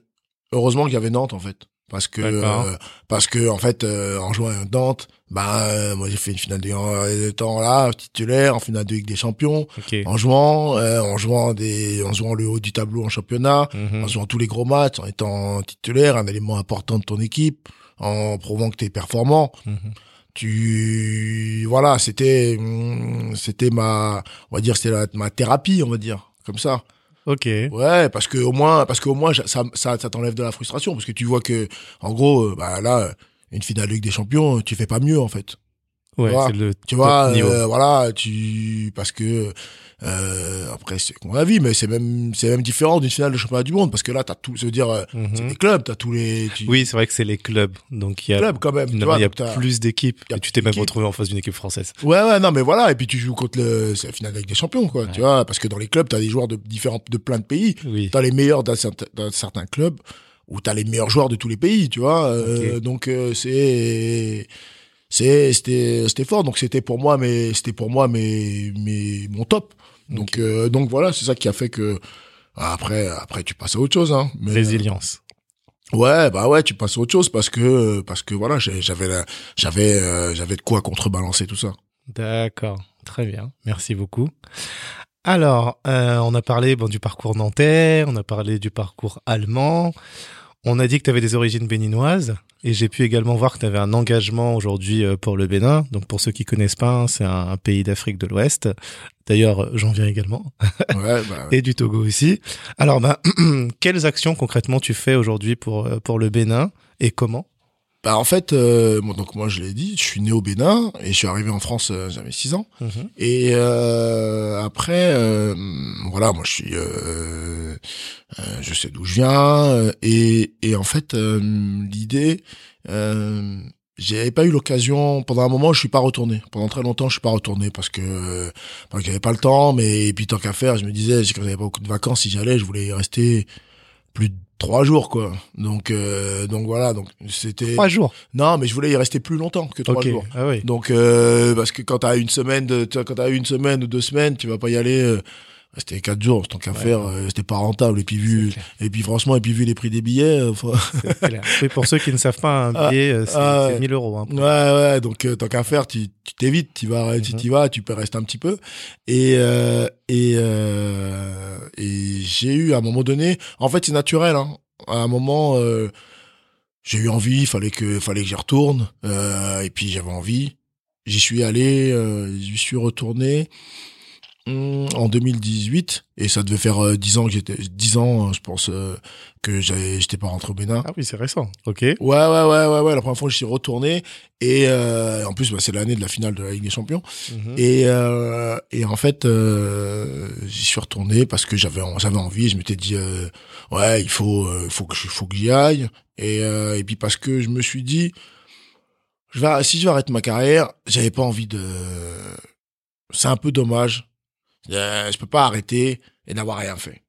Speaker 2: heureusement qu'il y avait Nantes en fait parce que euh, parce que en fait euh, en jouant à Nantes, bah euh, moi j'ai fait une finale de temps là titulaire en finale de Ligue des Champions
Speaker 1: Ok.
Speaker 2: en jouant euh, en jouant des en jouant le haut du tableau en championnat
Speaker 1: Mhm.
Speaker 2: en jouant tous les gros matchs, en étant titulaire, un élément important de ton équipe, en prouvant que tu es performant.
Speaker 1: Mhm.
Speaker 2: Tu voilà, c'était c'était ma on va dire c'était ma thérapie, on va dire comme ça.
Speaker 1: Ok.
Speaker 2: Ouais, parce que au moins parce qu'au moins ça ça, t'enlève de la frustration parce que tu vois que en gros euh, bah là une finale Ligue des Champions, tu fais pas mieux en fait.
Speaker 1: Ouais, c'est le
Speaker 2: Tu vois,
Speaker 1: niveau.
Speaker 2: euh, voilà, tu parce que euh, après c'est mon avis, mais c'est même c'est même différent d'une finale de championnat du monde parce que là t'as tout, ça veut dire
Speaker 1: Mhm.
Speaker 2: c'est des clubs, t'as tous les tu-
Speaker 1: Oui, c'est vrai que c'est les clubs. Donc il y a,
Speaker 2: clubs quand même. tu vois,
Speaker 1: il y a plus d'équipes. Et tu t'es même retrouvé en face d'une équipe française.
Speaker 2: Ouais ouais non mais voilà et puis tu joues contre le c'est la finale avec des champions quoi, tu vois parce que dans les clubs t'as des joueurs de différents de plein de pays,
Speaker 1: Oui.
Speaker 2: t'as les meilleurs d'un certain, d'un certain club où t'as les meilleurs joueurs de tous les pays, tu vois. euh, donc euh, c'est c'était c'était fort donc c'était pour moi mais c'était pour moi mais mais mon top. Donc euh, donc voilà, c'est ça qui a fait que après après tu passes à autre chose hein. Mais,
Speaker 1: Résilience.
Speaker 2: Ouais, bah ouais, tu passes à autre chose parce que parce que voilà, j'avais j'avais euh, j'avais de quoi contrebalancer tout ça.
Speaker 1: D'accord. Très bien. Merci beaucoup. Alors, euh, on a parlé bon, du parcours nantais, on a parlé du parcours allemand. On a dit que tu avais des origines béninoises et j'ai pu également voir que tu avais un engagement aujourd'hui euh, pour le Bénin. Donc pour ceux qui connaissent pas, hein, c'est un, un pays d'Afrique de l'Ouest. D'ailleurs, euh, j'en viens également
Speaker 2: Ouais, bah,
Speaker 1: et du Togo aussi. Alors ben quelles actions concrètement tu fais aujourd'hui pour euh, pour le Bénin et comment?
Speaker 2: Bah en fait, euh, bon, donc moi je l'ai dit, je suis né au Bénin et je suis arrivé en France, euh, j'avais 6 ans. Et euh, après, euh, voilà, moi je suis, euh, je sais d'où je viens et et en fait l'idée, euh, j'ai pas eu l'occasion pendant un moment, je suis pas retourné. Pendant très longtemps, je suis pas retourné parce que parce avait pas le temps, mais et puis tant qu'à faire, je me disais, quand j'avais pas beaucoup de vacances, si j'allais, je voulais y rester plus de trois jours quoi. Donc euh, donc voilà, donc c'était
Speaker 1: Trois jours.
Speaker 2: non, mais je voulais y rester plus longtemps que trois jours.
Speaker 1: Ah oui.
Speaker 2: Donc euh, parce que quand t'as une semaine de quand t'as une semaine ou deux semaines, tu vas pas y aller euh, c'était quatre jours, tant qu'à
Speaker 1: Ouais.
Speaker 2: faire, euh, c'était pas rentable et puis vu et puis franchement et puis vu les prix des billets, euh, faut-
Speaker 1: clair. Oui, pour ceux qui ne savent pas, un
Speaker 2: Ah,
Speaker 1: billet, euh, c'est
Speaker 2: ah,
Speaker 1: c'est
Speaker 2: ouais.
Speaker 1: 1000 euros. Hein.
Speaker 2: ouais ouais, donc tant qu'à faire, tu t'évites, tu vas tu t'y vas, tu peux rester un petit peu et euh, et euh, et j'ai eu à un moment donné, en fait c'est naturel hein, à un moment euh, j'ai eu envie, fallait que fallait que j'y retourne euh, et puis j'avais envie. J'y suis allé, euh, j'y suis retourné en 2018 et ça devait faire euh, 10 ans que j'étais 10 ans euh, je pense euh, que j'étais pas rentré au Bénin.
Speaker 1: Ah oui, c'est récent. Ok.
Speaker 2: Ouais ouais ouais ouais ouais, la première fois que je suis retourné et euh, en plus bah, c'est l'année de la finale de la Ligue des Champions
Speaker 1: Mhm.
Speaker 2: et euh, et en fait euh, j'y suis retourné parce que j'avais j'avais envie, je m'étais dit euh, ouais, il faut faut que je faut que j'y aille et euh, et puis parce que je me suis dit je vais si je vais arrêter ma carrière, j'avais pas envie de c'est un peu dommage. Euh, je peux pas arrêter et n'avoir rien fait.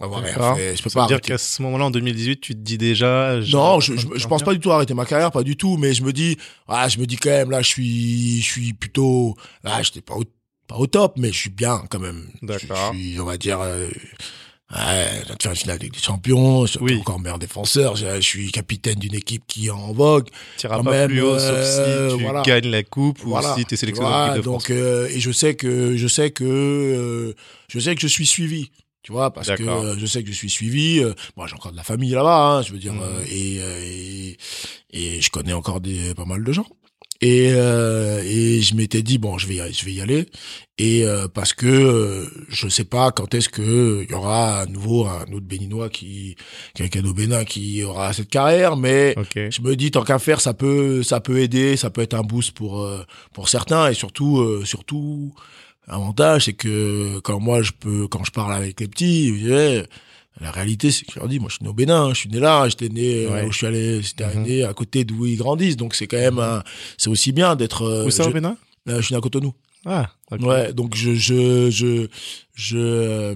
Speaker 2: Avoir rien fait, je peux
Speaker 1: Ça veut
Speaker 2: pas
Speaker 1: dire
Speaker 2: arrêter.
Speaker 1: qu'à ce moment-là, en 2018, tu te dis déjà.
Speaker 2: Non, je, je, je pense pas du tout arrêter ma carrière, pas du tout, mais je me dis, ah, je me dis quand même, là, je suis, je suis plutôt, là, j'étais pas au, pas au top, mais je suis bien quand même. Je-
Speaker 1: D'accord.
Speaker 2: Je, suis, on va dire, euh, Ouais, je viens de faire une finale avec des champions, je suis
Speaker 1: Oui.
Speaker 2: encore meilleur défenseur, je, je suis capitaine d'une équipe qui est en vogue.
Speaker 1: Tu iras pas
Speaker 2: même,
Speaker 1: plus haut
Speaker 2: euh,
Speaker 1: sauf si tu
Speaker 2: voilà.
Speaker 1: gagnes la coupe ou
Speaker 2: Voilà.
Speaker 1: si tu es
Speaker 2: Tu
Speaker 1: sélectionné en
Speaker 2: vois,
Speaker 1: équipe de
Speaker 2: donc
Speaker 1: France.
Speaker 2: euh, et je sais que je sais que euh, je sais que je suis suivi. Tu vois, parce que euh, je sais que je suis suivi. euh, moi, j'ai encore de la famille là-bas, hein, je veux dire, euh, et, euh, et et je connais encore des pas mal de gens. Et euh, et je m'étais dit bon, je vais y, je vais y aller. Et euh, parce que euh, je sais pas quand est-ce que il y aura à nouveau un autre béninois qui quelqu'un au Bénin qui aura cette carrière, mais je me dis tant qu'à faire ça peut ça peut aider ça peut être un boost pour euh, pour certains. Et surtout euh, surtout l'avantage c'est que quand moi je peux quand je parle avec les petits la réalité c'est que je leur dis moi je suis né au Bénin je suis né là j'étais né euh,
Speaker 1: Ouais.
Speaker 2: où je suis allé c'était
Speaker 1: Mhm.
Speaker 2: né à côté d'où ils grandissent donc c'est quand même un- c'est aussi bien d'être euh,
Speaker 1: Où ça
Speaker 2: je,
Speaker 1: au Bénin?
Speaker 2: Là, je suis né à Cotonou
Speaker 1: Ah, ok.
Speaker 2: Ouais, donc je je je je euh,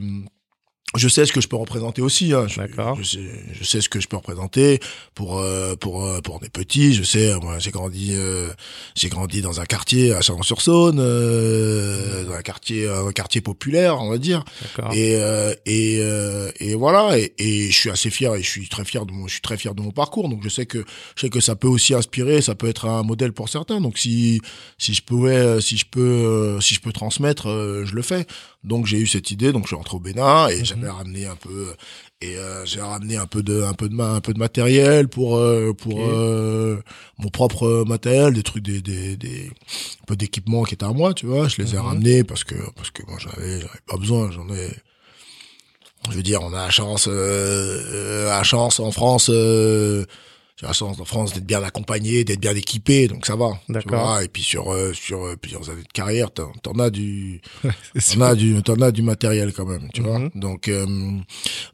Speaker 2: je sais ce que je peux représenter aussi. Hein. Je,
Speaker 1: D'accord.
Speaker 2: Je sais, je sais ce que je peux représenter pour euh, pour euh, pour des petits. Je sais, moi j'ai grandi euh, j'ai grandi dans un quartier à Chalon-sur-Saône, euh, dans un quartier un quartier populaire, on va dire.
Speaker 1: D'accord.
Speaker 2: Et euh, et euh, et voilà. Et, et je suis assez fier et je suis très fier de mon je suis très fier de mon parcours. Donc je sais que je sais que ça peut aussi inspirer, ça peut être un modèle pour certains. Donc si si je pouvais si je peux si je peux transmettre, je le fais. Donc j'ai eu cette idée. Donc je suis rentré au Bénin et
Speaker 1: Mhm.
Speaker 2: j'avais ramené un peu et euh, j'ai ramené un peu de un peu de ma- un peu de matériel pour euh, pour euh, mon propre matériel, des trucs des des des un peu d'équipements qui étaient à moi, tu vois. Je les ai
Speaker 1: Mhm.
Speaker 2: ramenés parce que parce que moi j'avais j'avais pas besoin, j'en ai je veux dire, on a la chance, euh, euh, la chance en France, euh, j'ai la chance en France d'être bien accompagné, d'être bien équipé, donc ça va.
Speaker 1: D'accord.
Speaker 2: Et puis sur euh, sur euh, plusieurs années de carrière, t'en, t'en as du, t'en as du, t'en as du matériel quand même, tu vois.
Speaker 1: Mhm.
Speaker 2: Donc euh,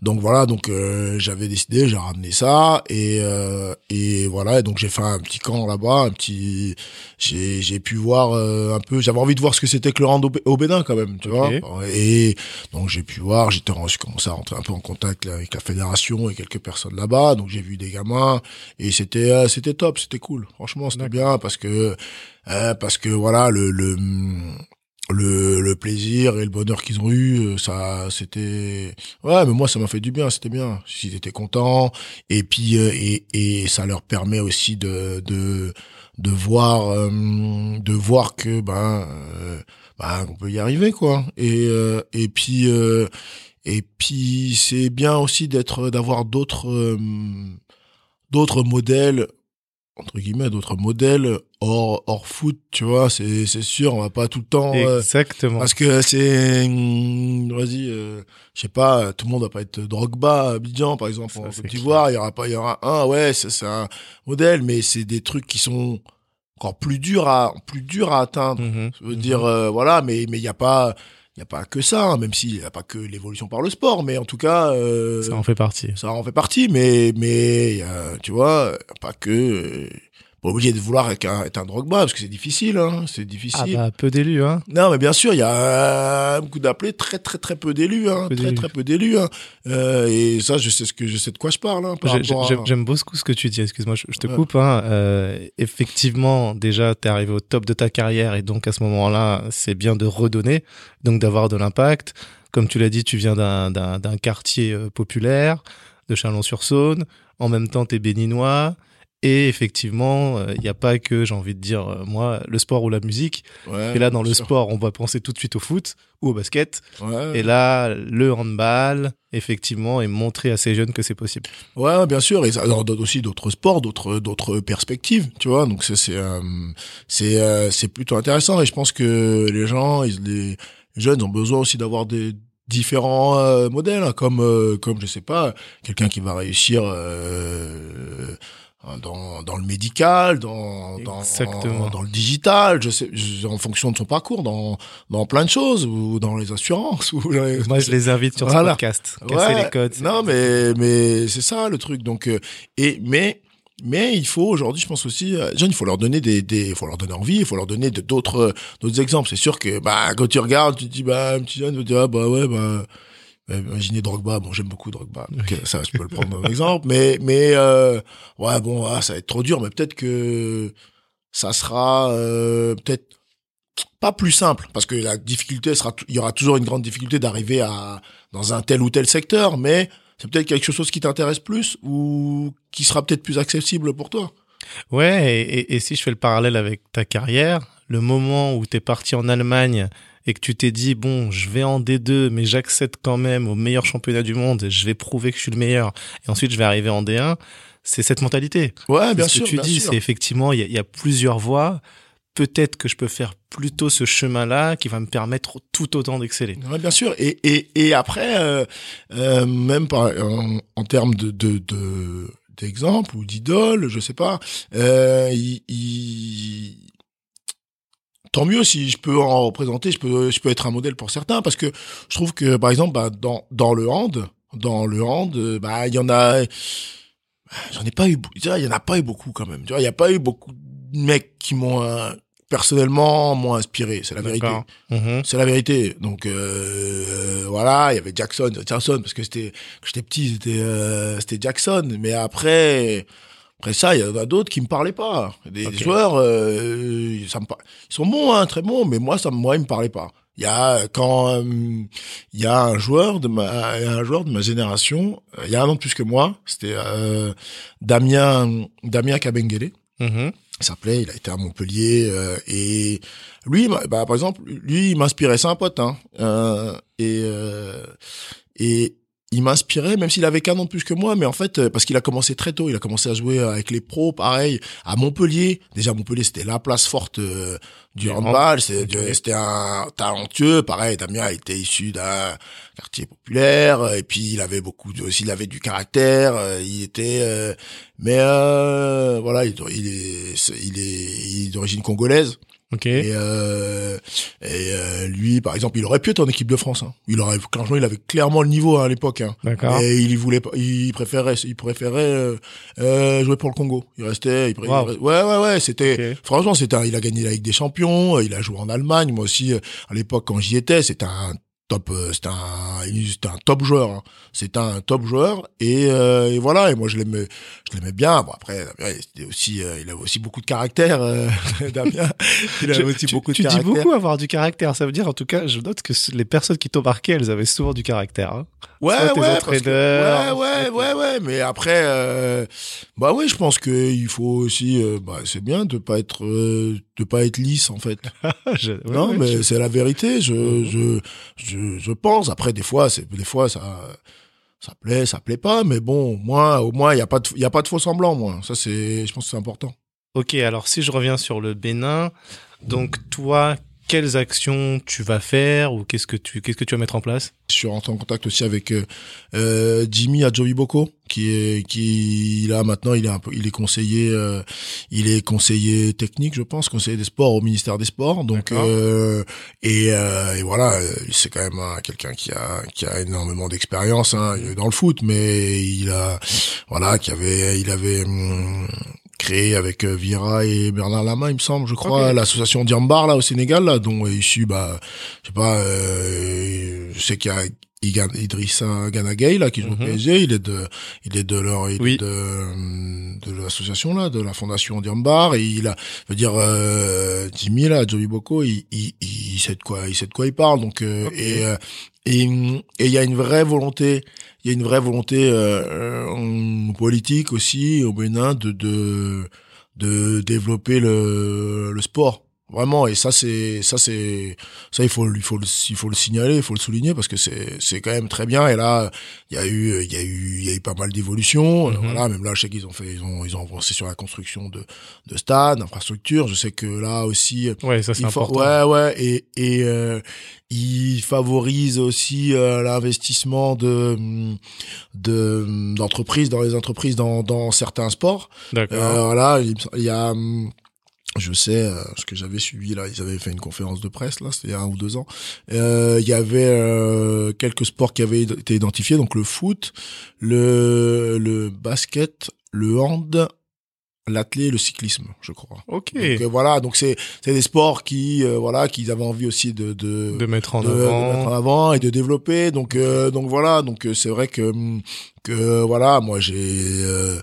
Speaker 2: donc voilà, donc euh, j'avais décidé, j'ai ramené ça et euh, et voilà, et donc j'ai fait un petit camp là-bas, un petit, j'ai j'ai pu voir euh, un peu, j'avais envie de voir ce que c'était que le rando au Bénin quand même, tu vois. Et donc j'ai pu voir, j'étais, j'ai commencé à rentrer un peu en contact avec la fédération et quelques personnes là-bas, donc j'ai vu des gamins et c'était euh, c'était top, c'était cool. Franchement, c'était bien parce que euh, parce que voilà le le le, le plaisir et le bonheur qu'ils ont eu, euh, ça, c'était, ouais, mais moi, ça m'a fait du bien, c'était bien. Ils étaient contents. Et puis, euh, et, et ça leur permet aussi de, de, de voir, euh, de voir que, ben, euh, ben, on peut y arriver, quoi. Et, euh, et puis, euh, et puis, c'est bien aussi d'être, d'avoir d'autres, euh, d'autres modèles entre guillemets d'autres modèles hors hors foot tu vois c'est c'est sûr on va pas tout le temps euh,
Speaker 1: Exactement.
Speaker 2: parce que c'est hum, vas-y euh, je sais pas tout le monde va pas être Drogba Abidjan par exemple
Speaker 1: Ça,
Speaker 2: en Côte d'Ivoire il y aura pas il y aura un ouais c'est un modèle mais c'est des trucs qui sont encore plus durs à plus durs à atteindre
Speaker 1: Mhm.
Speaker 2: je veux dire euh, voilà mais mais il y a pas il y a pas que ça hein, même s'il y a pas que l'évolution par le sport mais en tout cas euh,
Speaker 1: Ça en fait partie.
Speaker 2: ça en fait partie, mais mais euh, tu vois, pas que euh, obligé de vouloir être un, être un Drogba parce que c'est difficile, hein, c'est
Speaker 1: Ah
Speaker 2: difficile.
Speaker 1: bah, peu d'élus, hein.
Speaker 2: Non, mais bien sûr, il y a euh, beaucoup d'appelés, très très très peu d'élus, hein,
Speaker 1: Peu
Speaker 2: très très peu d'élus, hein. Euh, et ça, je sais ce que je sais de quoi je parle. Hein, à-
Speaker 1: J'aime beaucoup ce que tu dis, excuse-moi, je, je te
Speaker 2: Ouais.
Speaker 1: coupe. Hein. Euh, effectivement, déjà, t'es arrivé au top de ta carrière et donc à ce moment-là, c'est bien de redonner, donc d'avoir de l'impact. Comme tu l'as dit, tu viens d'un- quartier euh, populaire, de Chalon-sur-Saône. En même temps, t'es béninois. Et effectivement, il n'y a pas que, j'ai envie de dire, euh, moi, le sport ou la musique.
Speaker 2: Ouais,
Speaker 1: Et là, dans le
Speaker 2: sûr.
Speaker 1: sport, on va penser tout de suite au foot ou au basket.
Speaker 2: Ouais.
Speaker 1: Et là, le handball, effectivement, est montré à ces jeunes que c'est possible.
Speaker 2: Ouais, bien sûr, et ça leur donne aussi d'autres sports, d'autres d'autres perspectives, tu vois. Donc c'est c'est euh, c'est euh, c'est plutôt intéressant et je pense que les gens, ils, les jeunes ont besoin aussi d'avoir des différents euh, modèles, hein, comme euh, comme je sais pas, quelqu'un qui va réussir euh, dans dans le médical, dans dans dans le digital, je sais, je- en fonction de son parcours, dans dans plein de choses ou dans les assurances ou dans les-
Speaker 1: Moi, je les invite sur ce
Speaker 2: Voilà.
Speaker 1: podcast. Casser
Speaker 2: Ouais.
Speaker 1: les codes.
Speaker 2: Non, mais mais c'est ça le truc. Donc euh, et mais mais il faut aujourd'hui, je pense aussi, euh, jeunes, il faut leur donner des, des, il faut leur donner envie, il faut leur donner d'autres, d'autres exemples. C'est sûr que, bah, quand tu regardes, tu te dis, bah, un petit jeune va dire, ah, bah, ouais, bah, imaginez Drogba. Bon, j'aime beaucoup Drogba. Donc, euh, ça, je peux le prendre comme exemple. Mais, mais, euh, ouais, bon, ah, ça va être trop dur, mais peut-être que ça sera, euh, peut-être, pas plus simple parce que la difficulté sera il y aura toujours une grande difficulté d'arriver à dans un tel ou tel secteur mais c'est peut-être quelque chose qui t'intéresse plus ou qui sera peut-être plus accessible pour toi.
Speaker 1: Ouais, et, et, si je fais le parallèle avec ta carrière, le moment où tu es parti en Allemagne et que tu t'es dit bon, je vais en D2 mais j'accède quand même au meilleur championnat du monde, je vais prouver que je suis le meilleur et ensuite je vais arriver en D1, c'est cette mentalité.
Speaker 2: Ouais, bien
Speaker 1: ce
Speaker 2: sûr.
Speaker 1: que tu dis, c'est effectivement il y, y a, plusieurs voies peut-être que je peux faire plutôt ce chemin-là qui va me permettre tout autant d'exceller.
Speaker 2: Ouais, bien sûr. Et, et, et après, euh, euh, même par, en, en termes de, de, de d'exemple ou d'idole, je sais pas, euh, il, il... tant mieux si je peux en représenter, je peux, je peux être un modèle pour certains, parce que je trouve que, par exemple, bah, dans, dans le hand, dans le hand, bah, il y en a, j'en ai pas eu, il y en a pas eu beaucoup quand même, tu vois, il y a pas eu beaucoup de mecs qui m'ont, euh, personnellement m'ont inspiré, c'est la vérité.
Speaker 1: Mmh.
Speaker 2: C'est la vérité. Donc euh, voilà, il y avait Jackson, Jackson parce que c'était quand j'étais petit, c'était euh, c'était Jackson, mais après après ça, il y en a d'autres qui me parlaient pas. Des joueurs euh, ça me par- ils sont bons hein, très bons, mais moi ça moi ils me parlaient pas. Il y a quand euh, il y a un joueur de ma un joueur de ma génération, euh, il y a un an de plus que moi, c'était euh, Damien Damien Kabengele
Speaker 1: Mhm.
Speaker 2: il s'appelait, il a été à Montpellier euh, et lui, bah, par exemple, lui, il m'inspirait, c'est un pote, hein, euh, et euh, et il m'inspirait, même s'il avait qu'un an de plus que moi, mais en fait, euh, parce qu'il a commencé très tôt, il a commencé à jouer avec les pros, pareil, à Montpellier. Déjà, Montpellier, c'était la place forte euh, du handball, c'était un talentueux, pareil, Damien était issu d'un quartier populaire, et puis il avait beaucoup de, aussi, il avait du caractère, euh, il était, euh, mais euh, voilà, il, il est, il est, il est d'origine congolaise.
Speaker 1: Ok.
Speaker 2: Et, euh, et euh, lui, par exemple, il aurait pu être en équipe de France. Hein. Il aurait, franchement, il avait clairement le niveau hein, à l'époque. Hein. Et il voulait il préférait, il préférait euh, euh, jouer pour le Congo. Il restait, il pré-
Speaker 1: Wow.
Speaker 2: ouais, ouais, ouais. C'était,
Speaker 1: Ok.
Speaker 2: franchement, c'était, un- il a gagné la Ligue des Champions. euh, Il a joué en Allemagne. Moi aussi, euh, à l'époque quand j'y étais, c'était un top, euh, c'était un, c'était un top joueur. Hein. C'était un top joueur. Et, euh, et voilà. Et moi, je l'aimais, je l'aimais bien. Bon après, Damien, il était aussi, euh, il avait aussi beaucoup de caractère. Euh, Damien, il avait
Speaker 1: Je-
Speaker 2: aussi
Speaker 1: tu,
Speaker 2: beaucoup de
Speaker 1: tu dis beaucoup avoir du caractère. Ça veut dire, en tout cas, je note que les personnes qui t'ont marqué, elles avaient souvent du caractère. hein.
Speaker 2: Ouais,
Speaker 1: tes
Speaker 2: ouais, parce que- ouais, ouais, ouais, ouais, mais après, bah oui, je pense que il faut aussi, bah c'est bien de pas être, de pas être lisse en fait.
Speaker 1: Je- ouais,
Speaker 2: non,
Speaker 1: ouais,
Speaker 2: mais
Speaker 1: je-
Speaker 2: c'est la vérité. Je,
Speaker 1: Mhm.
Speaker 2: je, je, pense. Après, des fois, c'est, des fois, ça, ça plaît, ça plaît pas, mais bon, moi, au moins, il y a pas de, y a pas de faux semblant, moi. Ça, c'est, je pense que c'est important.
Speaker 1: Ok, alors si je reviens sur le Bénin, donc toi, quelles actions tu vas faire ou qu'est-ce que tu qu'est-ce que tu vas mettre en place?
Speaker 2: Je suis rentré en contact aussi avec euh, euh, Jimmy Adjobiboko, qui est qui là maintenant. Il est un peu il est conseiller euh, il est conseiller technique je pense conseiller des sports au ministère des sports. Donc euh, et, euh, et voilà c'est quand même un- quelqu'un qui a qui a énormément d'expérience hein, il dans le foot mais il a voilà qui avait il avait hum, créé avec euh, Vira et Bernard Lama, il me semble, je crois,
Speaker 1: Ok.
Speaker 2: l'association Diambar là au Sénégal là, dont est issu bah je sais pas, euh, je sais qu'il y a Igan- Idrissa Ganagay là qui joue au
Speaker 1: Mhm.
Speaker 2: PSG, il est de il est de leur il est
Speaker 1: Oui.
Speaker 2: de hum, de l'association là, de la fondation Diambar et il a je veux dire euh, Jimmy là, Joey Boko, il, il il sait de quoi il sait de quoi il parle donc euh,
Speaker 1: Ok.
Speaker 2: et euh, et il y a une vraie volonté il y a une vraie volonté euh, euh, politique aussi au Bénin de de développer le sport vraiment et ça c'est ça c'est ça il faut il faut le, il faut le signaler il faut le souligner parce que c'est c'est quand même très bien et là il y a eu il y a eu il y a eu pas mal d'évolutions
Speaker 1: Mhm.
Speaker 2: voilà même là je sais qu'ils ont fait ils ont ils ont avancé sur la construction de de stades d'infrastructures je sais que là aussi
Speaker 1: Ouais, ça c'est important.
Speaker 2: Ouais, ouais, et et euh, il favorise aussi euh, l'investissement de de d'entreprises dans les entreprises dans dans certains sports.
Speaker 1: D'accord.
Speaker 2: Euh, voilà, il y a hum, je sais, euh, ce que j'avais suivi là, ils avaient fait une conférence de presse là, c'était il y a un ou deux ans. Euh, il y avait euh, quelques sports qui avaient été identifiés, donc le foot, le le basket, le hand, l'athlé, et le cyclisme, je crois.
Speaker 1: ok.
Speaker 2: Donc, euh, voilà, donc c'est c'est des sports qui euh, voilà qu'ils avaient envie aussi de de,
Speaker 1: de mettre en
Speaker 2: de- de
Speaker 1: avant.
Speaker 2: mettre en avant et de développer. Donc euh, donc voilà, donc c'est vrai que que voilà, moi j'ai euh,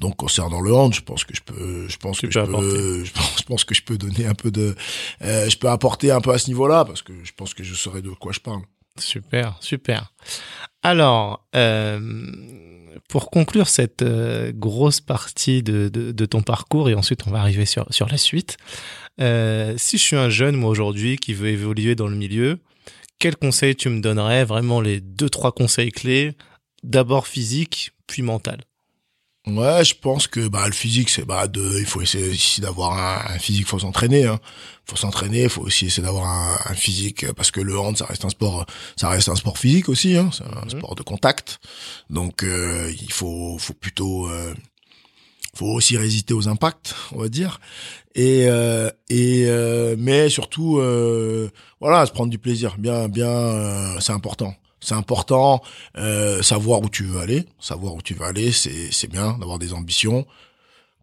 Speaker 2: Donc concernant le hand, je pense que je peux, je pense
Speaker 1: Tu
Speaker 2: que je
Speaker 1: peux
Speaker 2: je pense, je pense que je peux donner un peu de, euh, je peux apporter un peu à ce niveau-là parce que je pense que je saurais de quoi je parle.
Speaker 1: Super, super. Alors, euh, pour conclure cette euh, grosse partie de, de, de ton parcours, et ensuite on va arriver sur, sur la suite, euh, si je suis un jeune, moi aujourd'hui, qui veut évoluer dans le milieu, quels conseils tu me donnerais? Vraiment les deux, trois conseils clés, d'abord physique, puis mental.
Speaker 2: Ouais, je pense que bah le physique c'est bah de il faut essayer d'avoir un, un physique, faut s'entraîner hein. Faut s'entraîner, faut aussi essayer d'avoir un, un physique parce que le hand ça reste un sport ça reste un sport physique aussi hein, c'est un
Speaker 1: Mhm.
Speaker 2: sport de contact. Donc euh, il faut faut plutôt euh, faut aussi résister aux impacts, on va dire. Et euh, et euh, mais surtout euh, voilà, se prendre du plaisir, bien bien euh, c'est important. C'est important euh, savoir où tu veux aller, savoir où tu veux aller, c'est bien d'avoir des ambitions.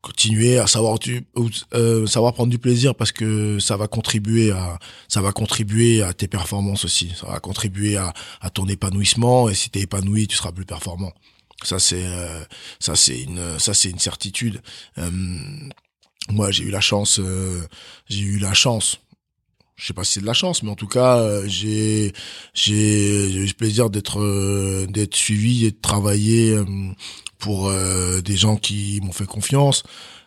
Speaker 2: Continuer à savoir où tu euh, savoir prendre du plaisir parce que ça va contribuer à ça va contribuer à tes performances aussi. Ça va contribuer à à ton épanouissement et si t'es épanoui, tu seras plus performant. Ça c'est euh, ça c'est une ça c'est une certitude. Euh, moi j'ai eu la chance euh, j'ai eu la chance je sais pas si c'est de la chance, mais en tout cas, euh, j'ai j'ai eu le plaisir d'être euh, d'être suivi et de travailler euh, pour euh, des gens qui m'ont fait confiance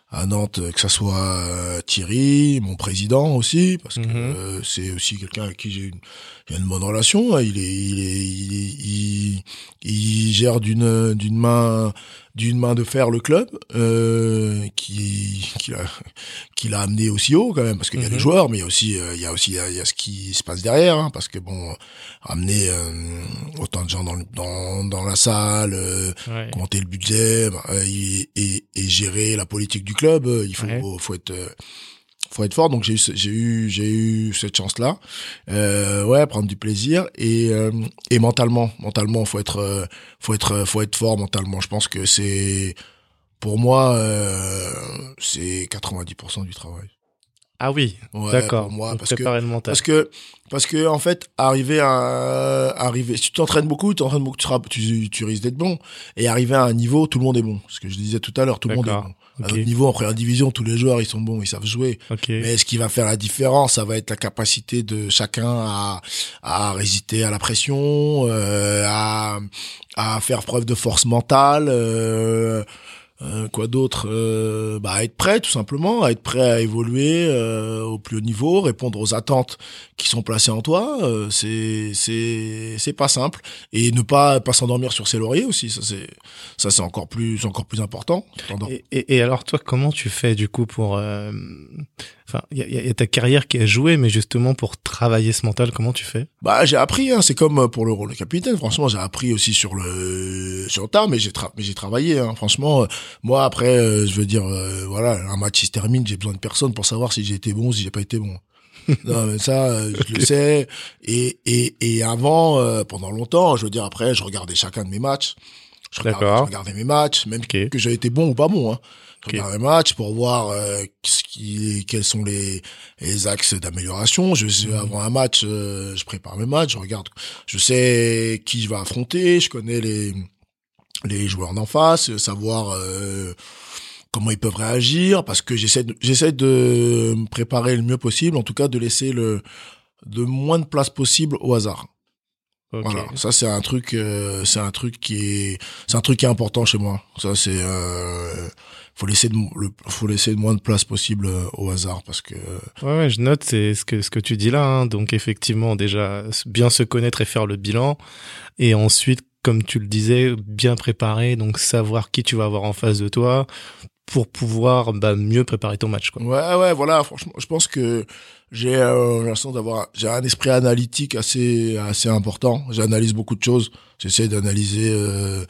Speaker 2: à Nantes, que ça soit Thierry, mon président aussi, parce que
Speaker 1: Mhm.
Speaker 2: c'est aussi quelqu'un avec qui j'ai une, j'ai une bonne relation. hein. Il est il est il, il, il gère d'une d'une main d'une main de fer le club euh, qui qui l'a qui l'a amené aussi haut quand même parce qu'il y a
Speaker 1: Mhm.
Speaker 2: les joueurs mais il y a aussi euh, il y a aussi il y a ce qui se passe derrière hein, parce que bon amener euh, autant de gens dans le- dans dans la salle euh,
Speaker 1: Ouais.
Speaker 2: compter le budget bah, euh, et, et, et gérer la politique du club euh, il faut
Speaker 1: Ouais.
Speaker 2: faut être euh, faut être fort. Donc j'ai eu j'ai eu j'ai eu cette chance là euh, ouais prendre du plaisir. Et euh, et mentalement mentalement faut être euh, faut être faut être fort mentalement. Je pense que c'est pour moi euh, c'est 90% du travail
Speaker 1: Ah oui,
Speaker 2: Ouais,
Speaker 1: d'accord.
Speaker 2: pour moi parce que
Speaker 1: le mental.
Speaker 2: parce que parce que en fait arriver à arriver si tu t'entraînes beaucoup tu t'entraînes beaucoup tu, seras, tu tu risques d'être bon. Et arriver à un niveau tout le monde est bon. Ce que je disais tout à l'heure tout le monde est bon. À notre niveau en première division tous les joueurs ils sont bons ils savent jouer. Mais ce qui va faire la différence, ça va être la capacité de chacun à, à résister à la pression, euh, à, à faire preuve de force mentale, euh, euh, quoi d'autre, euh, bah, être prêt tout simplement, à être prêt à évoluer euh, au plus haut niveau, répondre aux attentes qui sont placées en toi. euh, c'est c'est c'est pas simple et ne pas pas s'endormir sur ses lauriers aussi. Ça c'est ça c'est encore plus encore plus important.
Speaker 1: Et, et, et alors toi, comment tu fais du coup pour... euh, Enfin, il y y a ta carrière qui a joué, mais justement pour travailler ce mental, comment tu fais?
Speaker 2: Bah j'ai appris, hein, c'est comme pour le rôle de capitaine. Franchement, j'ai appris aussi sur le sur le tas, mais j'ai tra- mais j'ai travaillé. Hein. Franchement, euh, moi après, euh, je veux dire, euh, voilà, un match il se termine, j'ai besoin de personne pour savoir si j'ai été bon ou si j'ai pas été bon. non, mais ça, euh, je le sais. Et et et avant, euh, pendant longtemps, je veux dire après, je regardais chacun de mes matchs. Je regardais, je regardais mes matchs, même que j'ai été bon ou pas bon. Hein. Je
Speaker 1: Ok.
Speaker 2: regarde les matchs pour voir euh, ce qui, quels sont les, les axes d'amélioration. Je sais,
Speaker 1: Mhm.
Speaker 2: avant un match, euh, je prépare le match, je regarde, je sais qui je vais affronter, je connais les les joueurs d'en face, savoir euh, comment ils peuvent réagir, parce que j'essaie de, j'essaie de me préparer le mieux possible, en tout cas de laisser le de moins de place possible au hasard. Voilà, ça c'est un truc, euh, c'est un truc qui est, c'est un truc qui est important chez moi. Ça c'est, euh, faut laisser de, le, faut laisser le moins de place possible euh, au hasard parce que
Speaker 1: Ouais, ouais, je note c'est ce que ce que tu dis là. hein. Donc effectivement, déjà bien se connaître et faire le bilan, et ensuite, comme tu le disais, bien préparer, donc savoir qui tu vas avoir en face de toi pour pouvoir bah, mieux préparer ton match. Quoi.
Speaker 2: ouais, ouais, voilà. Franchement, je pense que j'ai euh, l'impression d'avoir, j'ai un esprit analytique assez, assez important. J'analyse beaucoup de choses. J'essaie d'analyser euh,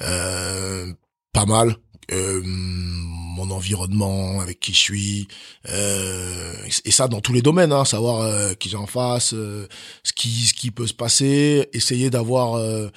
Speaker 2: euh, pas mal. Euh, mon environnement, avec qui je suis, euh, et ça dans tous les domaines, hein, savoir euh, qui j'ai en face, euh, ce qui ce qui peut se passer, essayer d'avoir euh,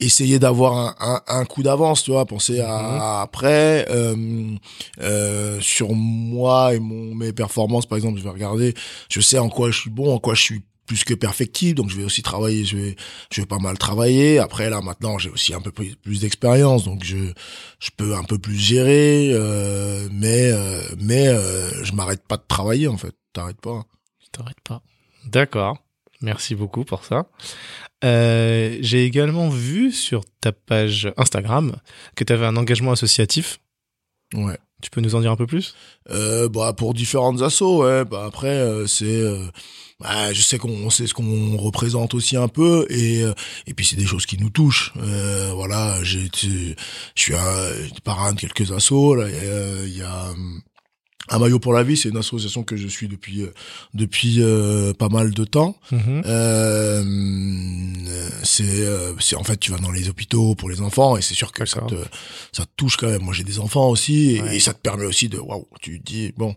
Speaker 2: essayer d'avoir un, un, un coup d'avance, tu vois, penser à, après euh, euh, sur moi et mon mes performances par exemple, je vais regarder, je sais en quoi je suis bon, en quoi je suis plus que perfectible, donc je vais aussi travailler, je vais, je vais pas mal travailler. Après là, maintenant, j'ai aussi un peu plus, plus d'expérience, donc je, je peux un peu plus gérer, euh, mais, euh, mais euh, je m'arrête pas de travailler en fait. T'arrêtes pas.
Speaker 1: T'arrêtes pas. D'accord. Merci beaucoup pour ça. Euh, j'ai également vu sur ta page Instagram que tu avais un engagement associatif.
Speaker 2: Ouais.
Speaker 1: Tu peux nous en dire un peu plus?
Speaker 2: Euh, bah pour différentes assos ouais. Bah après euh, c'est euh, bah, je sais qu'on sait ce qu'on représente aussi un peu et euh, et puis c'est des choses qui nous touchent. Euh, voilà j'ai je suis un parrain de quelques assos là il y a un maillot pour la vie, c'est une association que je suis depuis depuis euh, pas mal de temps.
Speaker 1: Mhm.
Speaker 2: Euh, c'est c'est en fait tu vas dans les hôpitaux pour les enfants et c'est sûr que ça te ça te touche quand même. Moi j'ai des enfants aussi et,
Speaker 1: Ouais.
Speaker 2: et ça te permet aussi de waouh, tu te dis bon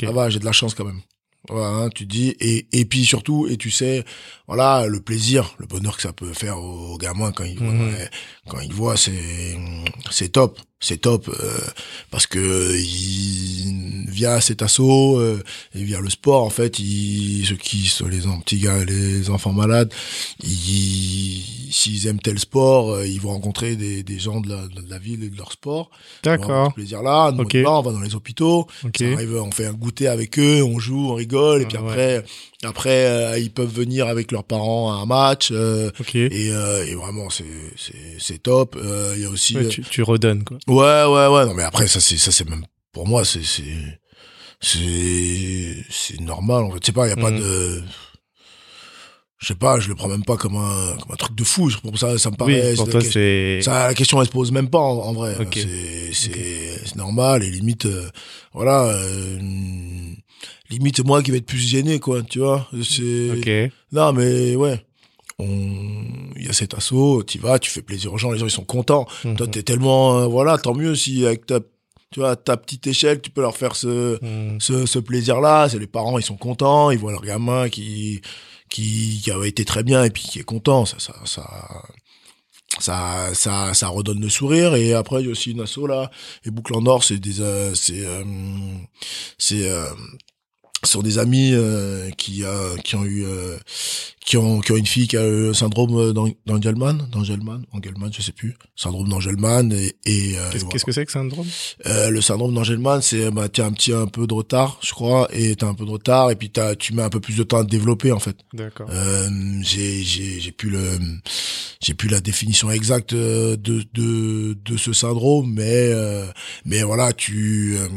Speaker 2: ça va, j'ai de la chance quand même. Voilà, hein, tu te dis et et puis surtout et tu sais voilà le plaisir, le bonheur que ça peut faire aux gamins quand ils voient
Speaker 1: Mhm.
Speaker 2: ouais, quand ils voient c'est c'est top, c'est top euh, parce que ils, via cet assaut euh, et via le sport en fait, ils ceux qui sont les petits gars, les enfants malades, ils s'ils aiment tel sport, euh, ils vont rencontrer des des gens de la de la ville et de leur sport.
Speaker 1: D'accord.
Speaker 2: plaisir là, nous
Speaker 1: Ok.
Speaker 2: on va, on va dans les hôpitaux,
Speaker 1: Ok.
Speaker 2: ça arrive, on fait un goûter avec eux, on joue, on rigole, et puis
Speaker 1: Ah ouais.
Speaker 2: Après, euh, ils peuvent venir avec leurs parents à un match, euh,
Speaker 1: Ok.
Speaker 2: et, euh, et vraiment c'est c'est c'est top. Euh, Il y a aussi,
Speaker 1: Ouais, tu, tu redonnes quoi.
Speaker 2: ouais ouais ouais, non mais après ça c'est ça c'est même pour moi c'est c'est c'est c'est normal. En fait, sais pas, il y a pas
Speaker 1: Mhm.
Speaker 2: de je sais pas, je le prends même pas comme un comme un truc de fou. Pour ça, ça me paraît.
Speaker 1: oui, pour toi c'est.
Speaker 2: ça, la question elle se pose même pas en, en vrai.
Speaker 1: Ok.
Speaker 2: C'est c'est c'est normal et limite euh, voilà euh, limite moi qui vais être plus gêné quoi, tu vois. C'est non mais ouais. On il y a cet assaut, tu vas, tu fais plaisir aux gens, les gens ils sont contents. Toi
Speaker 1: Mhm.
Speaker 2: t'es tellement euh, voilà, tant mieux si avec ta tu vois ta petite échelle, tu peux leur faire ce
Speaker 1: Mhm.
Speaker 2: ce, ce plaisir-là, c'est les parents, ils sont contents, ils voient leur gamin qui qui, qui a été très bien et puis qui est content, ça ça ça ça ça, ça redonne le sourire et après il y a aussi une asso là et boucle en or c'est des euh, c'est euh, c'est euh, sont des amis euh, qui euh, qui ont eu euh, qui ont qui ont une fille qui a eu le syndrome euh, d'Ang- d'Angelman d'Angelman Angelman je sais plus syndrome d'Angelman et, et euh,
Speaker 1: Qu'est-ce que c'est que syndrome?
Speaker 2: Euh, le syndrome d'Angelman, c'est bah t'as un petit un peu de retard, je crois, et t'as un peu de retard, et puis t'as tu mets un peu plus de temps à te développer en fait.
Speaker 1: D'accord.
Speaker 2: Euh, j'ai j'ai j'ai plus le j'ai plus la définition exacte de de de ce syndrome, mais euh, mais voilà tu, euh,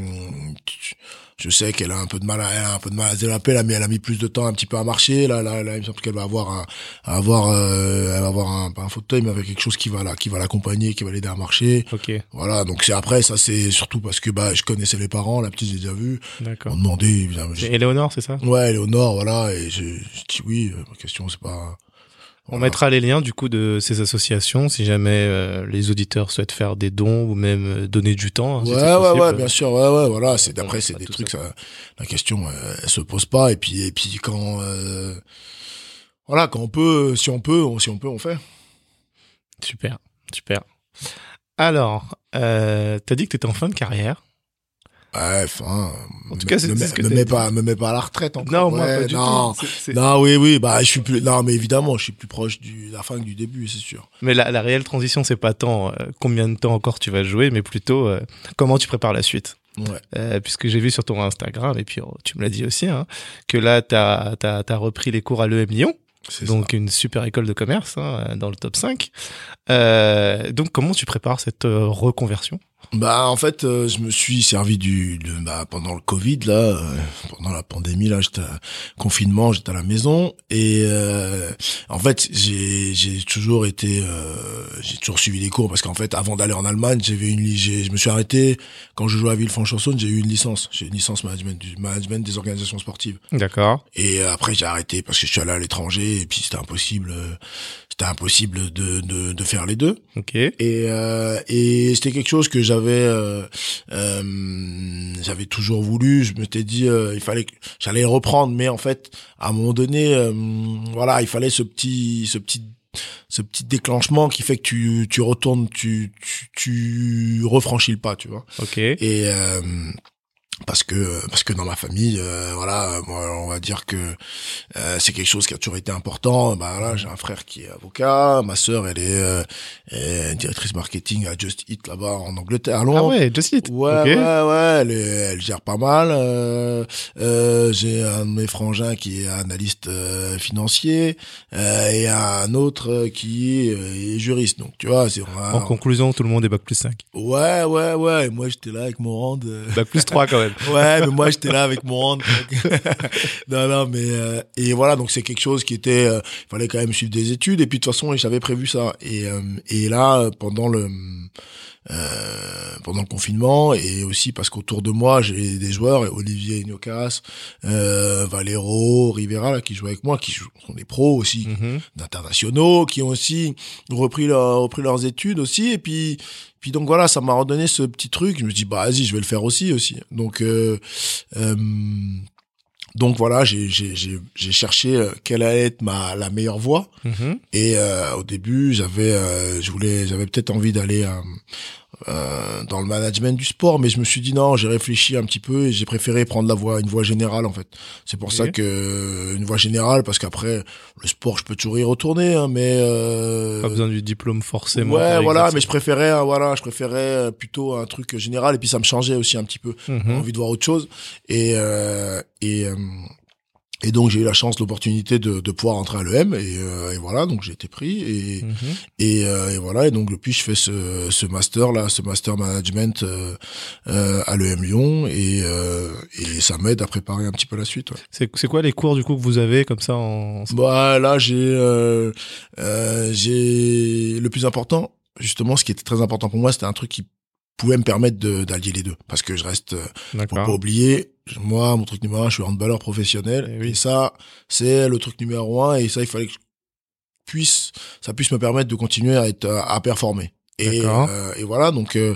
Speaker 2: tu- je sais qu'elle a un peu de mal à, elle a un peu de mal à se développer là, mais elle a mis plus de temps un petit peu à marcher. Là, là, là il me semble qu'elle va avoir un, avoir, euh, elle va avoir un, pas un fauteuil, mais avec quelque chose qui va là, qui va l'accompagner, qui va l'aider à marcher.
Speaker 1: Ok.
Speaker 2: Voilà, donc c'est après ça c'est surtout parce que bah je connaissais les parents, la petite j'ai déjà vu, on
Speaker 1: D'accord.
Speaker 2: demandait évidemment.
Speaker 1: C'est Éléonore, c'est ça?
Speaker 2: Ouais, nord, voilà, et je, je dis oui, euh, ma question c'est pas
Speaker 1: On
Speaker 2: Voilà.
Speaker 1: mettra les liens du coup de ces associations si jamais euh, les auditeurs souhaitent faire des dons ou même euh, donner du temps. hein,
Speaker 2: Ouais, ouais, ouais, bien sûr, ouais, ouais, voilà, c'est
Speaker 1: on
Speaker 2: d'après c'est des trucs
Speaker 1: ça.
Speaker 2: ça, la question euh, elle se pose pas et puis et puis quand euh, voilà, quand on peut si on peut, on, si on peut on fait.
Speaker 1: Super, super. Alors, euh, t'as dit que t'étais en fin de carrière.
Speaker 2: Ouais, enfin
Speaker 1: En tout
Speaker 2: me-
Speaker 1: cas, c'est-
Speaker 2: me,
Speaker 1: ce que
Speaker 2: me
Speaker 1: t'as
Speaker 2: mets pas me mets pas à la retraite encore.
Speaker 1: Non, moi pas du
Speaker 2: non.
Speaker 1: tout. C'est- c'est-
Speaker 2: Non, oui, oui, bah je suis plus non, mais évidemment, je suis plus proche de la fin que du début, c'est sûr.
Speaker 1: Mais la, la réelle transition, c'est pas tant euh, combien de temps encore tu vas jouer, mais plutôt euh, comment tu prépares la suite.
Speaker 2: Ouais.
Speaker 1: Euh, puisque j'ai vu sur ton Instagram, et puis oh, tu me l'as dit aussi, hein, que là, t'as as, repris les cours à l'EM Lyon,
Speaker 2: C'est
Speaker 1: donc une super école de commerce hein, dans le top 5. Euh, donc comment tu prépares cette reconversion?
Speaker 2: Bah en fait, euh, je me suis servi du de, bah, pendant le Covid là, euh, pendant la pandémie là, j'étais à- confinement, j'étais à la maison. Et euh, en fait j'ai j'ai toujours été euh, j'ai toujours suivi les cours parce qu'en fait avant d'aller en Allemagne j'avais une je me suis arrêté. Quand je jouais à Villefranche-sur-Saône j'ai eu une licence. J'ai une licence management du management des organisations sportives.
Speaker 1: D'accord.
Speaker 2: et après j'ai arrêté parce que je suis allé à l'étranger et puis c'était impossible euh, c'était impossible de, de de faire les deux
Speaker 1: Ok.
Speaker 2: et euh, et c'était quelque chose que j'avais euh, euh, j'avais toujours voulu je m'étais dit euh, il fallait que j'allais reprendre mais en fait à un moment donné euh, voilà il fallait ce petit ce petit ce petit déclenchement qui fait que tu tu retournes tu tu, tu refranchis le pas tu vois
Speaker 1: Ok.
Speaker 2: et euh, parce que parce que dans ma famille euh, voilà moi on va dire que euh, c'est quelque chose qui a toujours été important bah là j'ai un frère qui est avocat ma sœur elle est, euh, est directrice marketing à Just Eat là-bas en Angleterre à Londres
Speaker 1: Ah ouais, Just Eat.
Speaker 2: Ouais, ouais, ouais, elle, est- elle gère pas mal. Euh, euh, j'ai un de mes frangins qui est analyste euh, financier euh, et un autre euh, qui est, euh, juriste. Donc, tu vois, c'est.
Speaker 1: En conclusion, tout le monde est bac plus 5.
Speaker 2: Ouais, ouais, ouais. Et moi, j'étais là avec mon rand. euh,
Speaker 1: Bac plus 3 quand même.
Speaker 2: Ouais, mais moi j'étais là avec mon donc- non, non, mais euh, et voilà, donc c'est quelque chose qui était, euh, il fallait quand même suivre des études. Et puis de toute façon, j'avais prévu ça. Et euh, et là, pendant le euh, pendant le confinement et aussi parce qu'autour de moi j'ai des joueurs Olivier Inocas, euh, Valero, Rivera là, qui jouent avec moi, qui sont des pros aussi
Speaker 1: Mhm.
Speaker 2: d'internationaux qui ont aussi repris leur, repris leurs études aussi et puis puis donc voilà ça m'a redonné ce petit truc. Je me dis bah vas-y je vais le faire aussi aussi. Donc euh, euh, donc voilà j'ai j'ai j'ai j'ai cherché euh, quelle allait être ma la meilleure voie.
Speaker 1: Mhm.
Speaker 2: et euh, au début j'avais euh, je voulais j'avais peut-être envie d'aller euh, dans le management du sport mais je me suis dit non j'ai réfléchi un petit peu et j'ai préféré prendre la voie une voie générale en fait c'est pour ça que euh, une voie générale parce qu'après le sport je peux toujours y retourner hein, mais euh,
Speaker 1: Pas besoin du diplôme forcément.
Speaker 2: ouais voilà mais je préférais hein, voilà je préférais euh, plutôt un truc général et puis ça me changeait aussi un petit peu. J'avais envie de voir autre chose et euh, et euh, et donc j'ai eu la chance l'opportunité de, de pouvoir entrer à l'EM et, euh, et voilà donc j'ai été pris et
Speaker 1: Mhm.
Speaker 2: et, euh, et voilà, et donc depuis je fais ce, ce master là, ce master management euh, euh, à l'EM Lyon et, euh, et ça m'aide à préparer un petit peu la suite. Ouais.
Speaker 1: C'est c'est quoi les cours du coup que vous avez comme ça en
Speaker 2: Bah là j'ai euh, euh, j'ai le plus important justement, ce qui était très important pour moi, c'était un truc qui pouvait me permettre d'allier les deux parce que je reste faut pas oublier, moi, mon truc numéro un, je suis handballeur professionnel.
Speaker 1: Eh oui.
Speaker 2: Et ça, c'est le truc numéro un. Et ça, il fallait que je puisse, ça puisse me permettre de continuer à être, à, à performer. Et, euh, et voilà, donc, euh,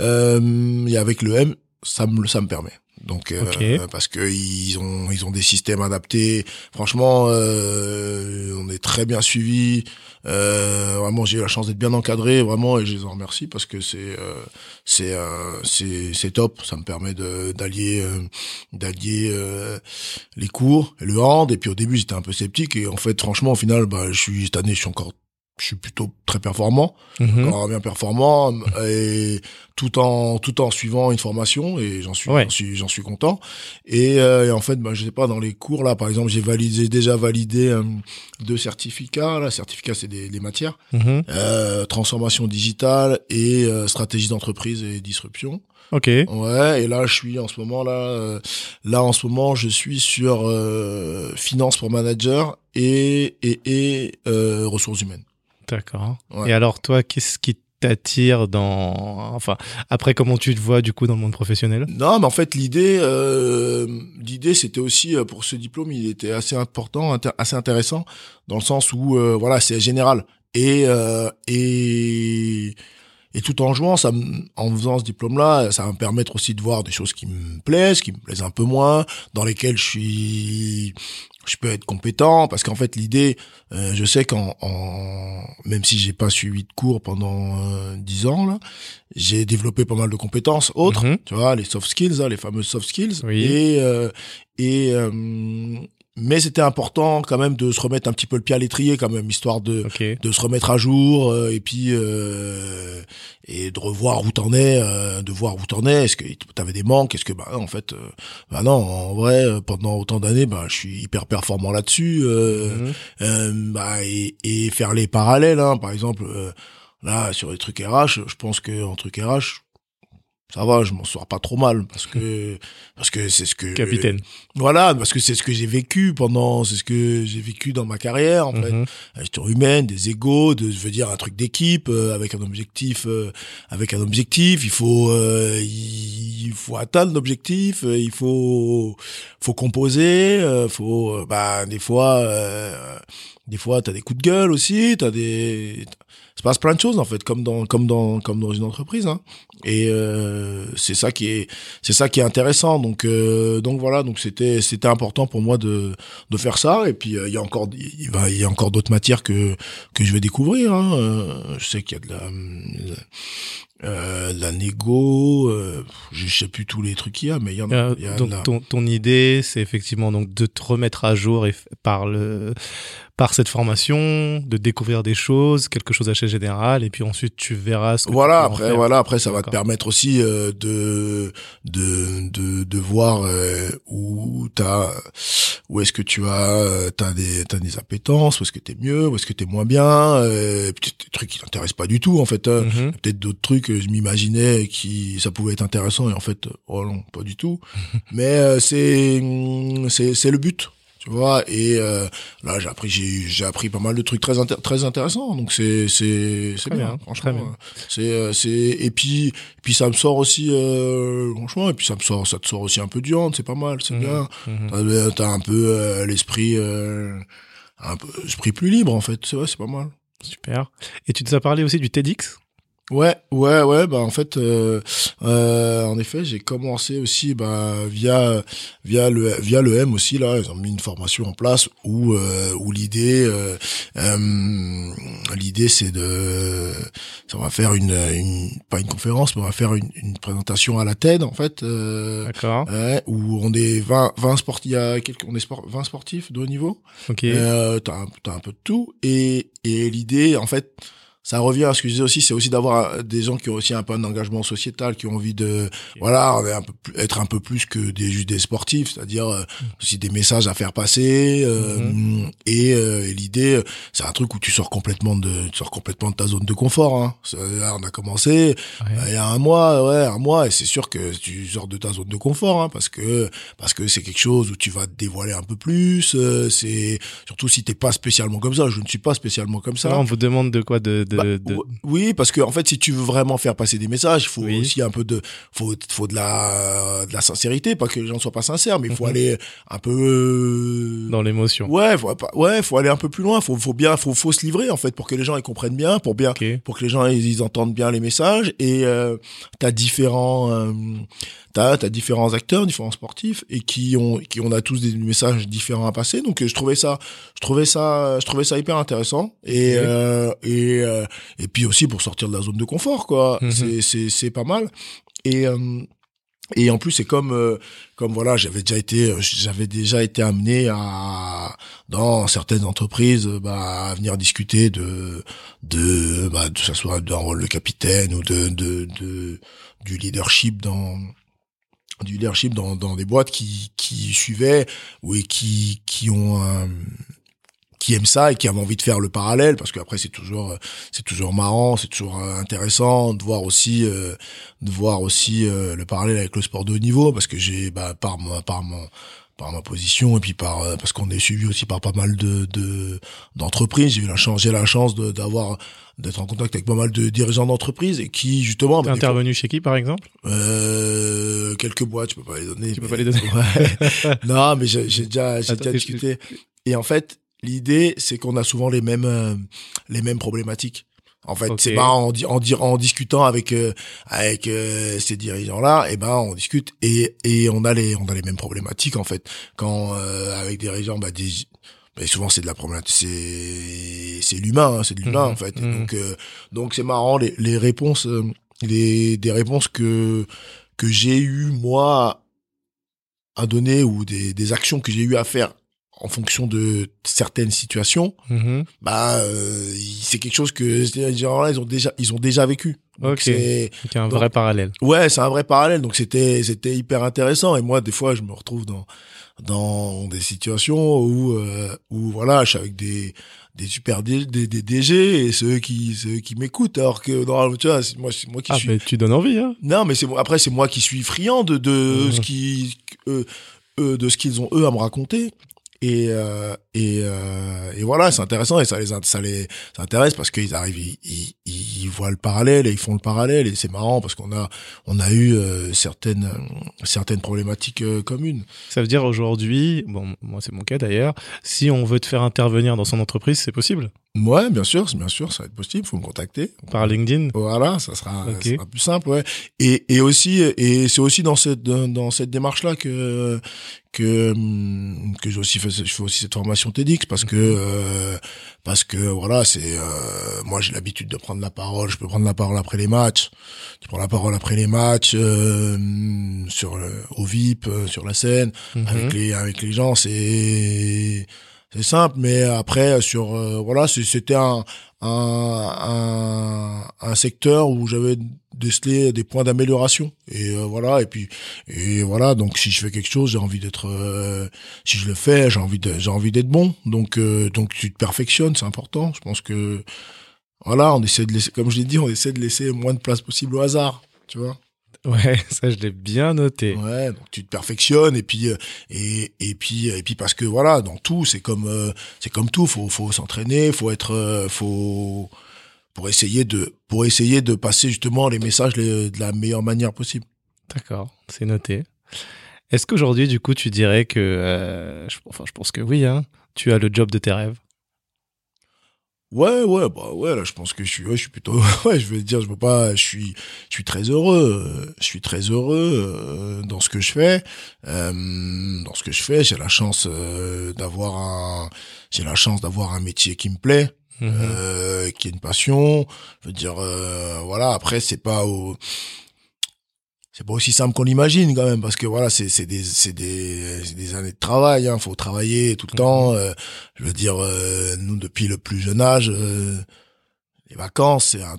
Speaker 2: euh, et avec le M, ça me, ça me permet. Donc, euh, parce que ils ont, ils ont des systèmes adaptés. Franchement, euh, on est très bien suivi. Euh, vraiment, j'ai eu la chance d'être bien encadré, vraiment, et je les en remercie parce que c'est, euh, c'est, euh, top. Ça me permet d'allier, euh, d'allier euh, les cours et le hand. Et puis au début, j'étais un peu sceptique, et en fait, franchement, au final, bah, je suis cette année, je suis encore, je suis plutôt très performant
Speaker 1: Mhm.
Speaker 2: bien performant et tout en tout en suivant une formation et j'en suis
Speaker 1: Ouais.
Speaker 2: j'en suis suis content et, euh, et en fait bah, je sais pas dans les cours là par exemple j'ai validé déjà validé euh, deux certificats là certificats c'est des, des matières
Speaker 1: Mhm.
Speaker 2: euh, transformation digitale et euh, stratégie d'entreprise et disruption
Speaker 1: Ok.
Speaker 2: ouais et là je suis en ce moment là euh, là en ce moment je suis sur euh, finance pour manager et et, et euh, ressources humaines
Speaker 1: D'accord.
Speaker 2: Ouais.
Speaker 1: Et alors toi, qu'est-ce qui t'attire dans enfin après comment tu te vois du coup dans le monde professionnel?
Speaker 2: Non, mais en fait l'idée, euh, l'idée c'était aussi euh, pour ce diplôme, il était assez important, assez intéressant dans le sens où euh, voilà c'est général et euh, et et tout en jouant, ça, en faisant ce diplôme-là, ça va me permettre aussi de voir des choses qui me plaisent, qui me plaisent un peu moins, dans lesquelles je suis, je peux être compétent, parce qu'en fait l'idée, euh, je sais qu'en, en, même si j'ai pas suivi de cours pendant euh, dix ans là, j'ai développé pas mal de compétences autres,
Speaker 1: Mhm.
Speaker 2: tu vois, les soft skills, hein, les fameuses soft skills,
Speaker 1: Oui.
Speaker 2: et euh, et euh, mais c'était important quand même de se remettre un petit peu le pied à l'étrier quand même, histoire de de se remettre à jour euh, et puis euh, et de revoir où t'en es, euh, de voir où t'en es. Est-ce que t'avais des manques? Est-ce que bah en fait, euh, bah non, en vrai, euh, pendant autant d'années, bah je suis hyper performant là-dessus. Euh,
Speaker 1: Mhm.
Speaker 2: bah et, et faire les parallèles, hein, par exemple, euh, là sur les trucs RH, je pense que en truc RH, ça va, je m'en sors pas trop mal parce que parce que c'est ce que
Speaker 1: Capitaine.
Speaker 2: voilà, parce que c'est ce que j'ai vécu pendant, c'est ce que j'ai vécu dans ma carrière en fait
Speaker 1: Mhm.
Speaker 2: la gestion humaine, des égaux, de, je veux dire un truc d'équipe euh, avec un objectif, euh, avec un objectif. Il faut, euh, il, faut atteindre l'objectif. euh, il faut, faut composer. euh, faut, euh, bah des fois, euh, des fois t'as des coups de gueule aussi. T'as des, se passe plein de choses en fait, comme dans comme dans comme dans une entreprise. Hein. Et euh, c'est ça qui est c'est ça qui est intéressant. Donc euh, donc voilà, donc c'était c'était important pour moi de de faire ça. Et puis euh, il y a encore il va il y a encore d'autres matières que que je vais découvrir. Hein. Je sais qu'il y a de la la négo, je sais plus tous les trucs qu'il y a, mais il y en a. Y a
Speaker 1: donc
Speaker 2: la-
Speaker 1: ton, ton idée, c'est effectivement donc de te remettre à jour et par le par cette formation, de découvrir des choses, quelque chose assez général, et puis ensuite tu verras ce que
Speaker 2: voilà après voilà après ça va te permettre aussi euh, de de de de voir euh, où t'as où est-ce que tu as euh, t'as des t'as des appétences où est-ce que t'es mieux où est-ce que t'es moins bien euh, peut-être des trucs qui t'intéressent pas du tout en fait.
Speaker 1: Mhm.
Speaker 2: peut-être d'autres trucs que je m'imaginais qui ça pouvait être intéressant et en fait oh non pas du tout mais euh, c'est c'est c'est le but tu vois et euh, là j'ai appris j'ai j'ai appris pas mal de trucs très intér- très intéressants donc c'est c'est c'est bien,
Speaker 1: bien,
Speaker 2: franchement
Speaker 1: très bien.
Speaker 2: euh, c'est euh, c'est et puis puis ça me sort aussi euh, franchement et puis ça me sort ça te sort aussi un peu du hand c'est pas mal c'est
Speaker 1: Mhm.
Speaker 2: bien
Speaker 1: Mhm.
Speaker 2: T'as- t'as un peu euh, l'esprit euh, un peu l'esprit plus libre en fait c'est vrai c'est pas mal
Speaker 1: Super. Et tu nous as parlé aussi du TEDx?
Speaker 2: Ouais, ouais, ouais. Bah en fait, euh, euh, en effet, j'ai commencé aussi bah via via le via le M aussi là. Ils ont mis une formation en place où euh, où l'idée euh, euh, l'idée c'est de ça va faire une, une pas une conférence, mais on va faire une, une présentation à la TED en fait. Euh,
Speaker 1: D'accord.
Speaker 2: ouais, où on est 20 20 sportifs, il y a quelques, on est sport, 20 sportifs de haut niveau.
Speaker 1: Ok.
Speaker 2: Euh, t'as t'as un peu de tout et et l'idée en fait ça revient à ce que je disais aussi c'est aussi d'avoir des gens qui ont aussi un peu un engagement sociétal qui ont envie de voilà un peu être un peu plus que des juste des sportifs c'est-à-dire euh, aussi des messages à faire passer euh, et, euh, et l'idée c'est un truc où tu sors complètement de tu sors complètement de ta zone de confort hein. Là, on a commencé
Speaker 1: Ouais.
Speaker 2: euh, il y a un mois, ouais, un mois, et c'est sûr que tu sors de ta zone de confort, hein, parce que parce que c'est quelque chose où tu vas te dévoiler un peu plus. euh, c'est surtout si t'es pas spécialement comme ça. Je ne suis pas spécialement comme ça.
Speaker 1: Là, on vous demande de quoi de, de,
Speaker 2: Bah,
Speaker 1: de-
Speaker 2: Oui, parce que en fait, si tu veux vraiment faire passer des messages, il faut
Speaker 1: Oui.
Speaker 2: aussi un peu de, faut, faut de la, de la sincérité, pas que les gens soient pas sincères, mais il faut
Speaker 1: Mhm.
Speaker 2: aller un peu. euh,
Speaker 1: dans l'émotion.
Speaker 2: Ouais, faut, ouais, faut aller un peu plus loin. Faut, faut bien, faut, faut se livrer en fait pour que les gens ils comprennent bien, pour bien, pour que les gens ils, ils entendent bien les messages et euh, t'as différents euh, t'as t'as différents acteurs différents sportifs et qui ont qui on a tous des messages différents à passer. Donc euh, je trouvais ça je trouvais ça je trouvais ça hyper intéressant. Et euh, et euh, et puis aussi pour sortir de la zone de confort quoi.
Speaker 1: Mhm.
Speaker 2: c'est c'est c'est pas mal. Et euh, et en plus c'est comme euh, comme voilà j'avais déjà été j'avais déjà été amené à dans certaines entreprises bah à venir discuter de de bah que ça soit d'un rôle de capitaine ou de de, de du leadership dans du leadership dans dans des boîtes qui qui suivaient ou et qui qui ont un qui aiment ça et qui avaient envie de faire le parallèle parce qu'après c'est toujours euh, c'est toujours marrant c'est toujours euh, intéressant de voir aussi euh, de voir aussi euh, le parallèle avec le sport de haut niveau parce que j'ai bah, par ma par mon par ma position et puis par euh, parce qu'on est suivi aussi par pas mal de de d'entreprises. J'ai eu la chance j'ai la chance d'avoir d'être en contact avec pas mal de dirigeants d'entreprises et qui justement bah, fois-
Speaker 1: intervenu chez qui, par exemple?
Speaker 2: Euh, quelques boîtes je peux pas les donner
Speaker 1: Tu peux
Speaker 2: mais-
Speaker 1: pas les donner.
Speaker 2: Ouais. non mais j'ai déjà j'ai déjà discuté. Et en fait l'idée c'est qu'on a souvent les mêmes euh, les mêmes problématiques en fait, c'est marrant en, di- en, di- en discutant avec euh, avec euh, ces dirigeants là, et ben on discute et et on a les on a les mêmes problématiques en fait. Quand euh, avec des dirigeants, bah, des, bah, souvent c'est de la problématique, c'est c'est l'humain, hein, c'est de l'humain
Speaker 1: Mhm,
Speaker 2: en fait.
Speaker 1: Mhm.
Speaker 2: Donc euh, donc c'est marrant les les réponses euh, les des réponses que que j'ai eu moi à donner ou des des actions que j'ai eu à faire en fonction de certaines situations
Speaker 1: Mhm.
Speaker 2: bah euh, c'est quelque chose que ces gens-là ils ont déjà ils ont déjà vécu Donc,
Speaker 1: Ok.
Speaker 2: c'est
Speaker 1: un
Speaker 2: Donc-
Speaker 1: vrai parallèle.
Speaker 2: ouais c'est un vrai parallèle donc c'était c'était hyper intéressant et moi des fois je me retrouve dans dans des situations où euh, où voilà je suis avec des des super des, des DG et ceux qui ceux qui m'écoutent alors que non, tu vois c'est moi c'est moi qui
Speaker 1: Ah,
Speaker 2: suis
Speaker 1: mais tu donnes envie, hein
Speaker 2: non mais c'est après c'est moi qui suis friand de de
Speaker 1: Mhm.
Speaker 2: ce qui eux, eux, de ce qu'ils ont eux à me raconter et euh, et euh, et voilà c'est intéressant et ça les ça les ça intéresse parce qu'ils arrivent ils, ils, ils voient le parallèle et ils font le parallèle et c'est marrant parce qu'on a on a eu euh, certaines certaines problématiques euh, communes
Speaker 1: Ça veut dire aujourd'hui, bon, moi c'est mon cas d'ailleurs, si on veut te faire intervenir dans son entreprise, c'est possible?
Speaker 2: Ouais, bien sûr, bien sûr, ça va être possible. Faut me contacter.
Speaker 1: Par LinkedIn?
Speaker 2: Voilà, ça sera, ça sera plus simple, ouais. Et, et aussi, et c'est aussi dans cette dans cette démarche là que que que j'ai aussi fait, je fais aussi cette formation TEDx parce que euh, parce que voilà, c'est euh, moi j'ai l'habitude de prendre la parole. Je peux prendre la parole après les matchs. Tu prends la parole après les matchs euh, sur le, au VIP, euh, sur la scène,
Speaker 1: Mhm.
Speaker 2: avec les avec les gens. C'est c'est simple, mais après sur euh, voilà, c'était un, un un un secteur où j'avais décelé des points d'amélioration. Et euh, voilà et puis et voilà donc si je fais quelque chose j'ai envie d'être euh, si je le fais j'ai envie j'ai envie d'être bon. Donc euh, donc tu te perfectionnes c'est important. Je pense que voilà on essaie de laisser comme je l'ai dit on essaie de laisser moins de place possible au hasard tu vois
Speaker 1: Ouais, ça je l'ai bien noté.
Speaker 2: Ouais, donc tu te perfectionnes et puis euh, et et puis et puis parce que voilà, dans tout, c'est comme euh, c'est comme tout, faut faut s'entraîner, faut être euh, faut pour essayer de pour essayer de passer justement les messages les- de la meilleure manière possible.
Speaker 1: D'accord, c'est noté. Est-ce qu'aujourd'hui, du coup, tu dirais que, euh, je, enfin, je pense que oui, hein, tu as le job de tes rêves?
Speaker 2: Ouais, ouais, bah ouais, là je pense que je suis ouais, je suis plutôt ouais, je vais dire, je veux pas je suis je suis très heureux, euh, je suis très heureux euh, dans ce que je fais. Euh, dans ce que je fais, j'ai la chance d'avoir un j'ai la chance d'avoir un métier qui me plaît.
Speaker 1: Mhm.
Speaker 2: euh, qui est une passion. Je veux dire, euh, voilà. Après, c'est pas au, c'est pas aussi simple qu'on l'imagine quand même, parce que voilà, c'est c'est des c'est des c'est des années de travail. Hein, faut travailler tout le temps. euh, je veux dire, euh, nous depuis le plus jeune âge, euh, les vacances, c'est un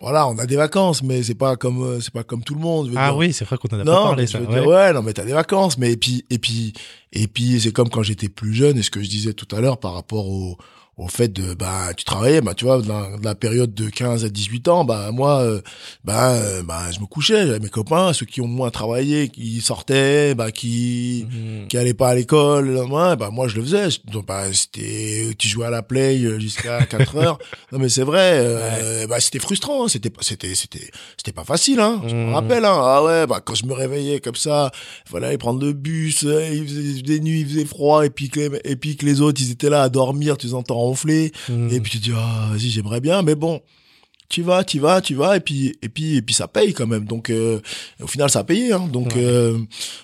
Speaker 2: voilà, on a des vacances, mais c'est pas comme euh, c'est pas comme tout le monde. je veux
Speaker 1: Ah
Speaker 2: dire.
Speaker 1: oui, c'est vrai qu'on en a
Speaker 2: Non,
Speaker 1: pas parlé,
Speaker 2: je
Speaker 1: ça.
Speaker 2: veux
Speaker 1: ouais.
Speaker 2: dire, ouais, non, mais t'as des vacances, mais et puis, et puis, et puis, c'est comme quand j'étais plus jeune, et ce que je disais tout à l'heure par rapport au, au fait de, bah, tu travaillais, bah, tu vois, dans, la période de 15 à 18 ans, bah, moi, euh, bah, euh, bah, je me couchais, j'avais mes copains, ceux qui ont moins travaillé, qui sortaient, bah, qui,
Speaker 1: Mhm.
Speaker 2: qui allaient pas à l'école bah moi je le faisais. Donc bah c'était tu jouais à la play euh, jusqu'à 4 heures. Non mais c'est vrai, euh, bah c'était frustrant, hein. c'était pas c'était c'était c'était pas facile hein. Je me
Speaker 1: Mhm.
Speaker 2: rappelle hein. Ah ouais, bah quand je me réveillais comme ça, voilà, aller prendre le bus, euh, il faisait des nuits, il faisait froid et puis que les, et puis que les autres ils étaient là à dormir, tu les entends ronfler
Speaker 1: Mhm.
Speaker 2: et puis tu te dis ah vas-y, j'aimerais bien mais bon tu vas, tu vas, tu vas, et puis et puis et puis ça paye quand même. Donc euh, au final ça a payé. Hein. Donc
Speaker 1: Ouais.
Speaker 2: euh,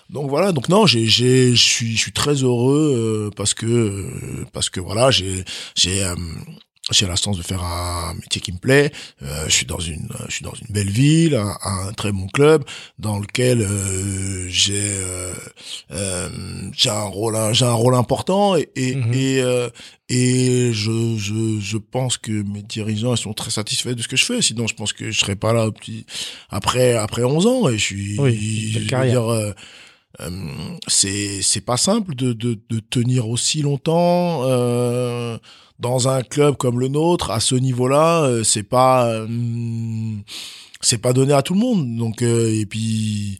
Speaker 2: donc voilà. Donc non, j'ai j'ai je suis je suis très heureux euh, parce que parce que voilà j'ai j'ai j'ai la chance de faire un métier qui me plaît. Euh, je suis dans une je suis dans une belle ville, un, un très bon club dans lequel euh, j'ai euh, euh, j'ai un rôle j'ai un rôle important et et
Speaker 1: Mhm.
Speaker 2: et, euh, et je, je je pense que mes dirigeants ils sont très satisfaits de ce que je fais. Sinon, je pense que je serais pas là petit après après 11 ans et je suis
Speaker 1: Oui,
Speaker 2: je veux dire, euh, euh, c'est c'est pas simple de, de de tenir aussi longtemps euh, dans un club comme le nôtre à ce niveau-là. euh, c'est pas euh, c'est pas donné à tout le monde. Donc euh, et puis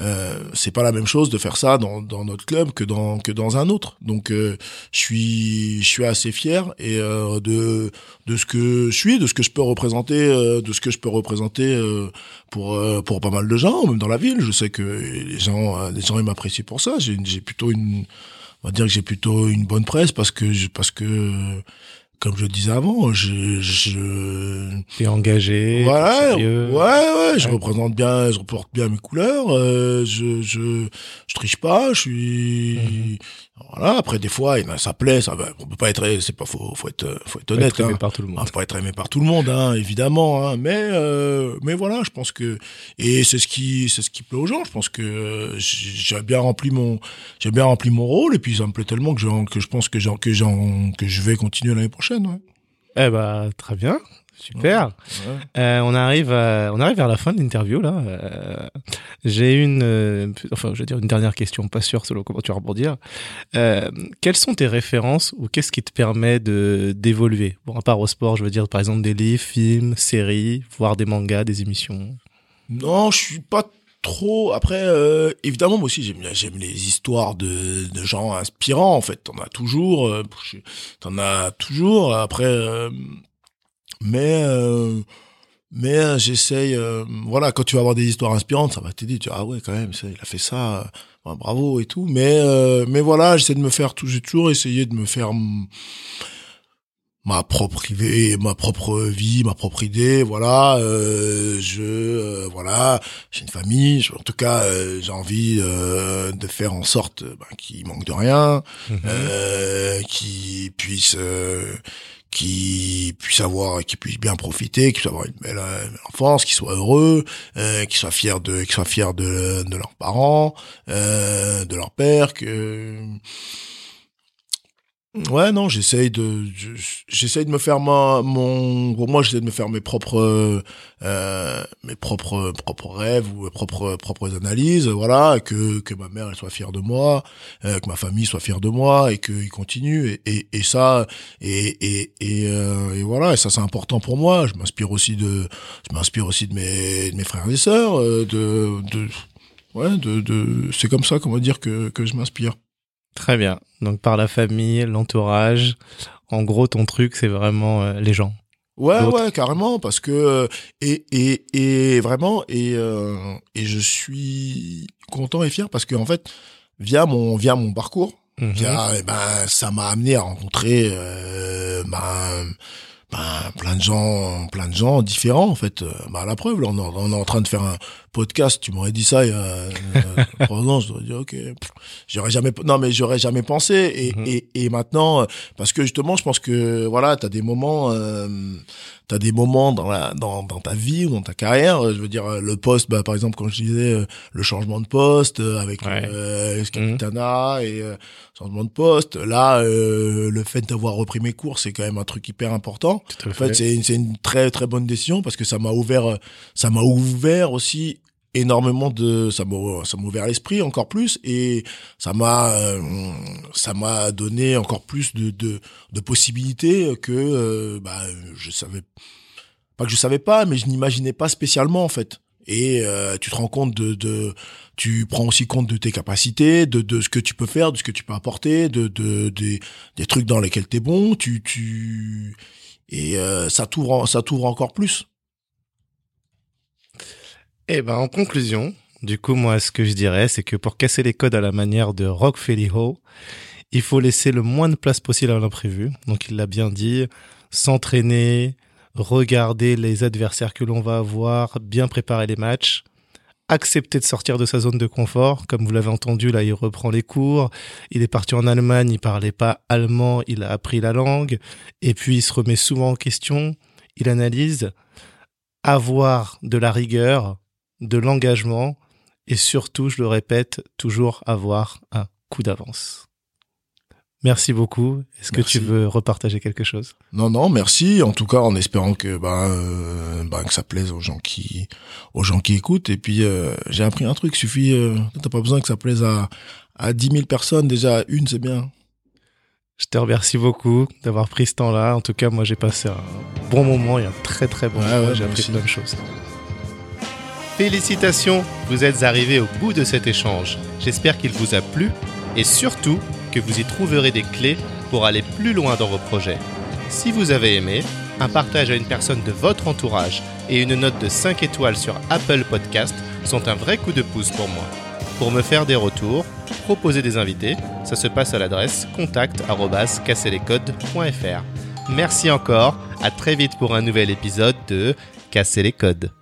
Speaker 2: euh, c'est pas la même chose de faire ça dans, dans notre club que dans que dans un autre. Donc euh, je suis je suis assez fier et euh, de de ce que je suis, de ce que je peux représenter, de ce que je peux représenter pour pour pas mal de gens, même dans la ville. Je sais que les gens les gens ils m'apprécient pour ça. J'ai plutôt une on va dire que j'ai plutôt une bonne presse parce que je, parce que comme je le disais avant, je je
Speaker 1: T'es engagé,
Speaker 2: voilà,
Speaker 1: sérieux.
Speaker 2: ouais, ouais, je
Speaker 1: Ouais.
Speaker 2: représente bien, je reporte bien mes couleurs, euh, je, je, je triche pas, je suis,
Speaker 1: Mhm.
Speaker 2: Voilà. Après, des fois, ça plaît, ça, va- on peut pas être, c'est pas, faut, faut être, faut être
Speaker 1: Faut
Speaker 2: honnête,
Speaker 1: être aimé
Speaker 2: hein.
Speaker 1: par tout le
Speaker 2: On
Speaker 1: monde.
Speaker 2: peut pas être aimé par tout le monde, hein, évidemment, hein, mais, euh, mais voilà, je pense que, et c'est ce qui, c'est ce qui plaît aux gens. Je pense que euh, j'ai bien rempli mon, j'ai bien rempli mon rôle, et puis ça me plaît tellement que j'en, que je pense que j'en, que j'en, que je vais continuer l'année prochaine, ouais.
Speaker 1: Eh bah, très bien. Super.
Speaker 2: Ouais.
Speaker 1: Euh, on arrive à- on arrive vers la fin de l'interview là. Euh, J'ai une euh, enfin je dire une dernière question, pas sûr selon comment tu vas rebondir. Euh, quelles sont tes références ou qu'est-ce qui te permet de d'évoluer? Bon à part au sport, je veux dire par exemple des livres, films, séries, voire des mangas, des émissions.
Speaker 2: Non, je suis pas trop. Après, euh, évidemment, moi aussi, j'aime, j'aime les histoires de, de gens inspirants. En fait, t'en as toujours. euh, t'en as toujours. Après, euh, mais euh, mais euh, j'essaye. euh, voilà, quand tu vas avoir des histoires inspirantes, ça va t'aider. Tu dis, ah ouais, quand même, ça, il a fait ça. euh, bravo et tout. Mais euh, mais voilà, j'essaie de me faire. tout- J'ai toujours essayé de me faire. ma propre idée, ma propre vie, ma propre idée. Voilà, euh, je euh, voilà, j'ai une famille. en tout cas, j'ai envie de faire en sorte ben, qu'il manque de rien, mhm. qu'il puisse qui puisse avoir, qui puisse bien profiter, qui puisse avoir une belle, enfance, qui soit heureux, euh, qui soit fier de, qui soit fier de, de leurs parents, euh, de leur père, que Ouais, non, j'essaye de, j'essaye de me faire ma, mon, pour moi, j'essaie de me faire mes propres, euh, mes propres, propres rêves ou mes propres, propres analyses, voilà, que, que ma mère elle soit fière de moi, euh, que ma famille soit fière de moi et qu'ils continuent et, et, et, ça, et, et, et, euh, et, voilà, et ça c'est important pour moi. Je m'inspire aussi de, je m'inspire aussi de mes, de mes frères et sœurs, euh, de, de, ouais, de, de, c'est comme ça va dire que, que je m'inspire.
Speaker 1: Très bien. Donc par la famille, l'entourage. En gros, ton truc, c'est vraiment euh, les gens.
Speaker 2: Ouais, ouais, carrément, parce que euh, et et et vraiment et euh, et je suis content et fier parce que en fait, via mon via mon parcours, mhm. via eh ben ça m'a amené à rencontrer ben ben, plein de gens, plein de gens différents en fait. Ben, la preuve, là, on, on, est en train de faire un podcast. Tu m'aurais dit ça il y a euh, trois ans, je t'aurais dit ok. J'aurais jamais, non mais j'aurais jamais pensé. Et, mhm. et, et maintenant, parce que justement, je pense que voilà, t'as des moments. Euh, t'as des moments dans la dans, dans ta vie ou dans ta carrière je veux dire le poste bah par exemple quand je disais euh, le changement de poste euh, avec ouais. euh, Capitana et euh, changement de poste là euh, le fait d'avoir repris mes cours c'est quand même un truc hyper important en fait c'est c'est une très très bonne décision parce que ça m'a ouvert ça m'a ouvert aussi énormément de ça m'a ça m'a ouvert l'esprit encore plus et ça m'a euh, ça m'a donné encore plus de de, de possibilités que euh, bah je savais pas que je savais pas mais je n'imaginais pas spécialement en fait. Et euh, tu te rends compte de, de tu prends aussi compte de tes capacités de de ce que tu peux faire de ce que tu peux apporter de de des, des trucs dans lesquels t'es bon tu tu et ça t'ouvre ça t'ouvre encore plus
Speaker 1: eh ben, en conclusion, du coup, moi, ce que je dirais, c'est que pour casser les codes à la manière de Rock Ho, il faut laisser le moins de place possible à l'imprévu. Donc, il l'a bien dit, s'entraîner, regarder les adversaires que l'on va avoir, bien préparer les matchs, accepter de sortir de sa zone de confort. Comme vous l'avez entendu, là, il reprend les cours. Il est parti en Allemagne, il parlait pas allemand, il a appris la langue. Et puis, il se remet souvent en question, il analyse. Avoir de la rigueur, de l'engagement et surtout, je le répète, toujours avoir un coup d'avance. Merci beaucoup. Est-ce que tu veux repartager quelque chose?
Speaker 2: Non, non, merci. En tout cas, en espérant que ben, euh, ben que ça plaise aux gens qui aux gens qui écoutent. Et puis euh, j'ai appris un truc. Suffit, euh, t'as pas besoin que ça plaise à à 10 000 personnes. Déjà une, c'est bien.
Speaker 1: Je te remercie beaucoup d'avoir pris ce temps-là. En tout cas, moi, j'ai passé un bon moment et un très très bon moment. j'ai appris plein de choses. Félicitations, vous êtes arrivé au bout de cet échange. J'espère qu'il vous a plu et surtout que vous y trouverez des clés pour aller plus loin dans vos projets. Si vous avez aimé, un partage à une personne de votre entourage et une note de 5 étoiles sur Apple Podcast sont un vrai coup de pouce pour moi. Pour me faire des retours, proposer des invités, ça se passe à l'adresse contact@casserlescodes.fr. Merci encore, à très vite pour un nouvel épisode de Casser les codes.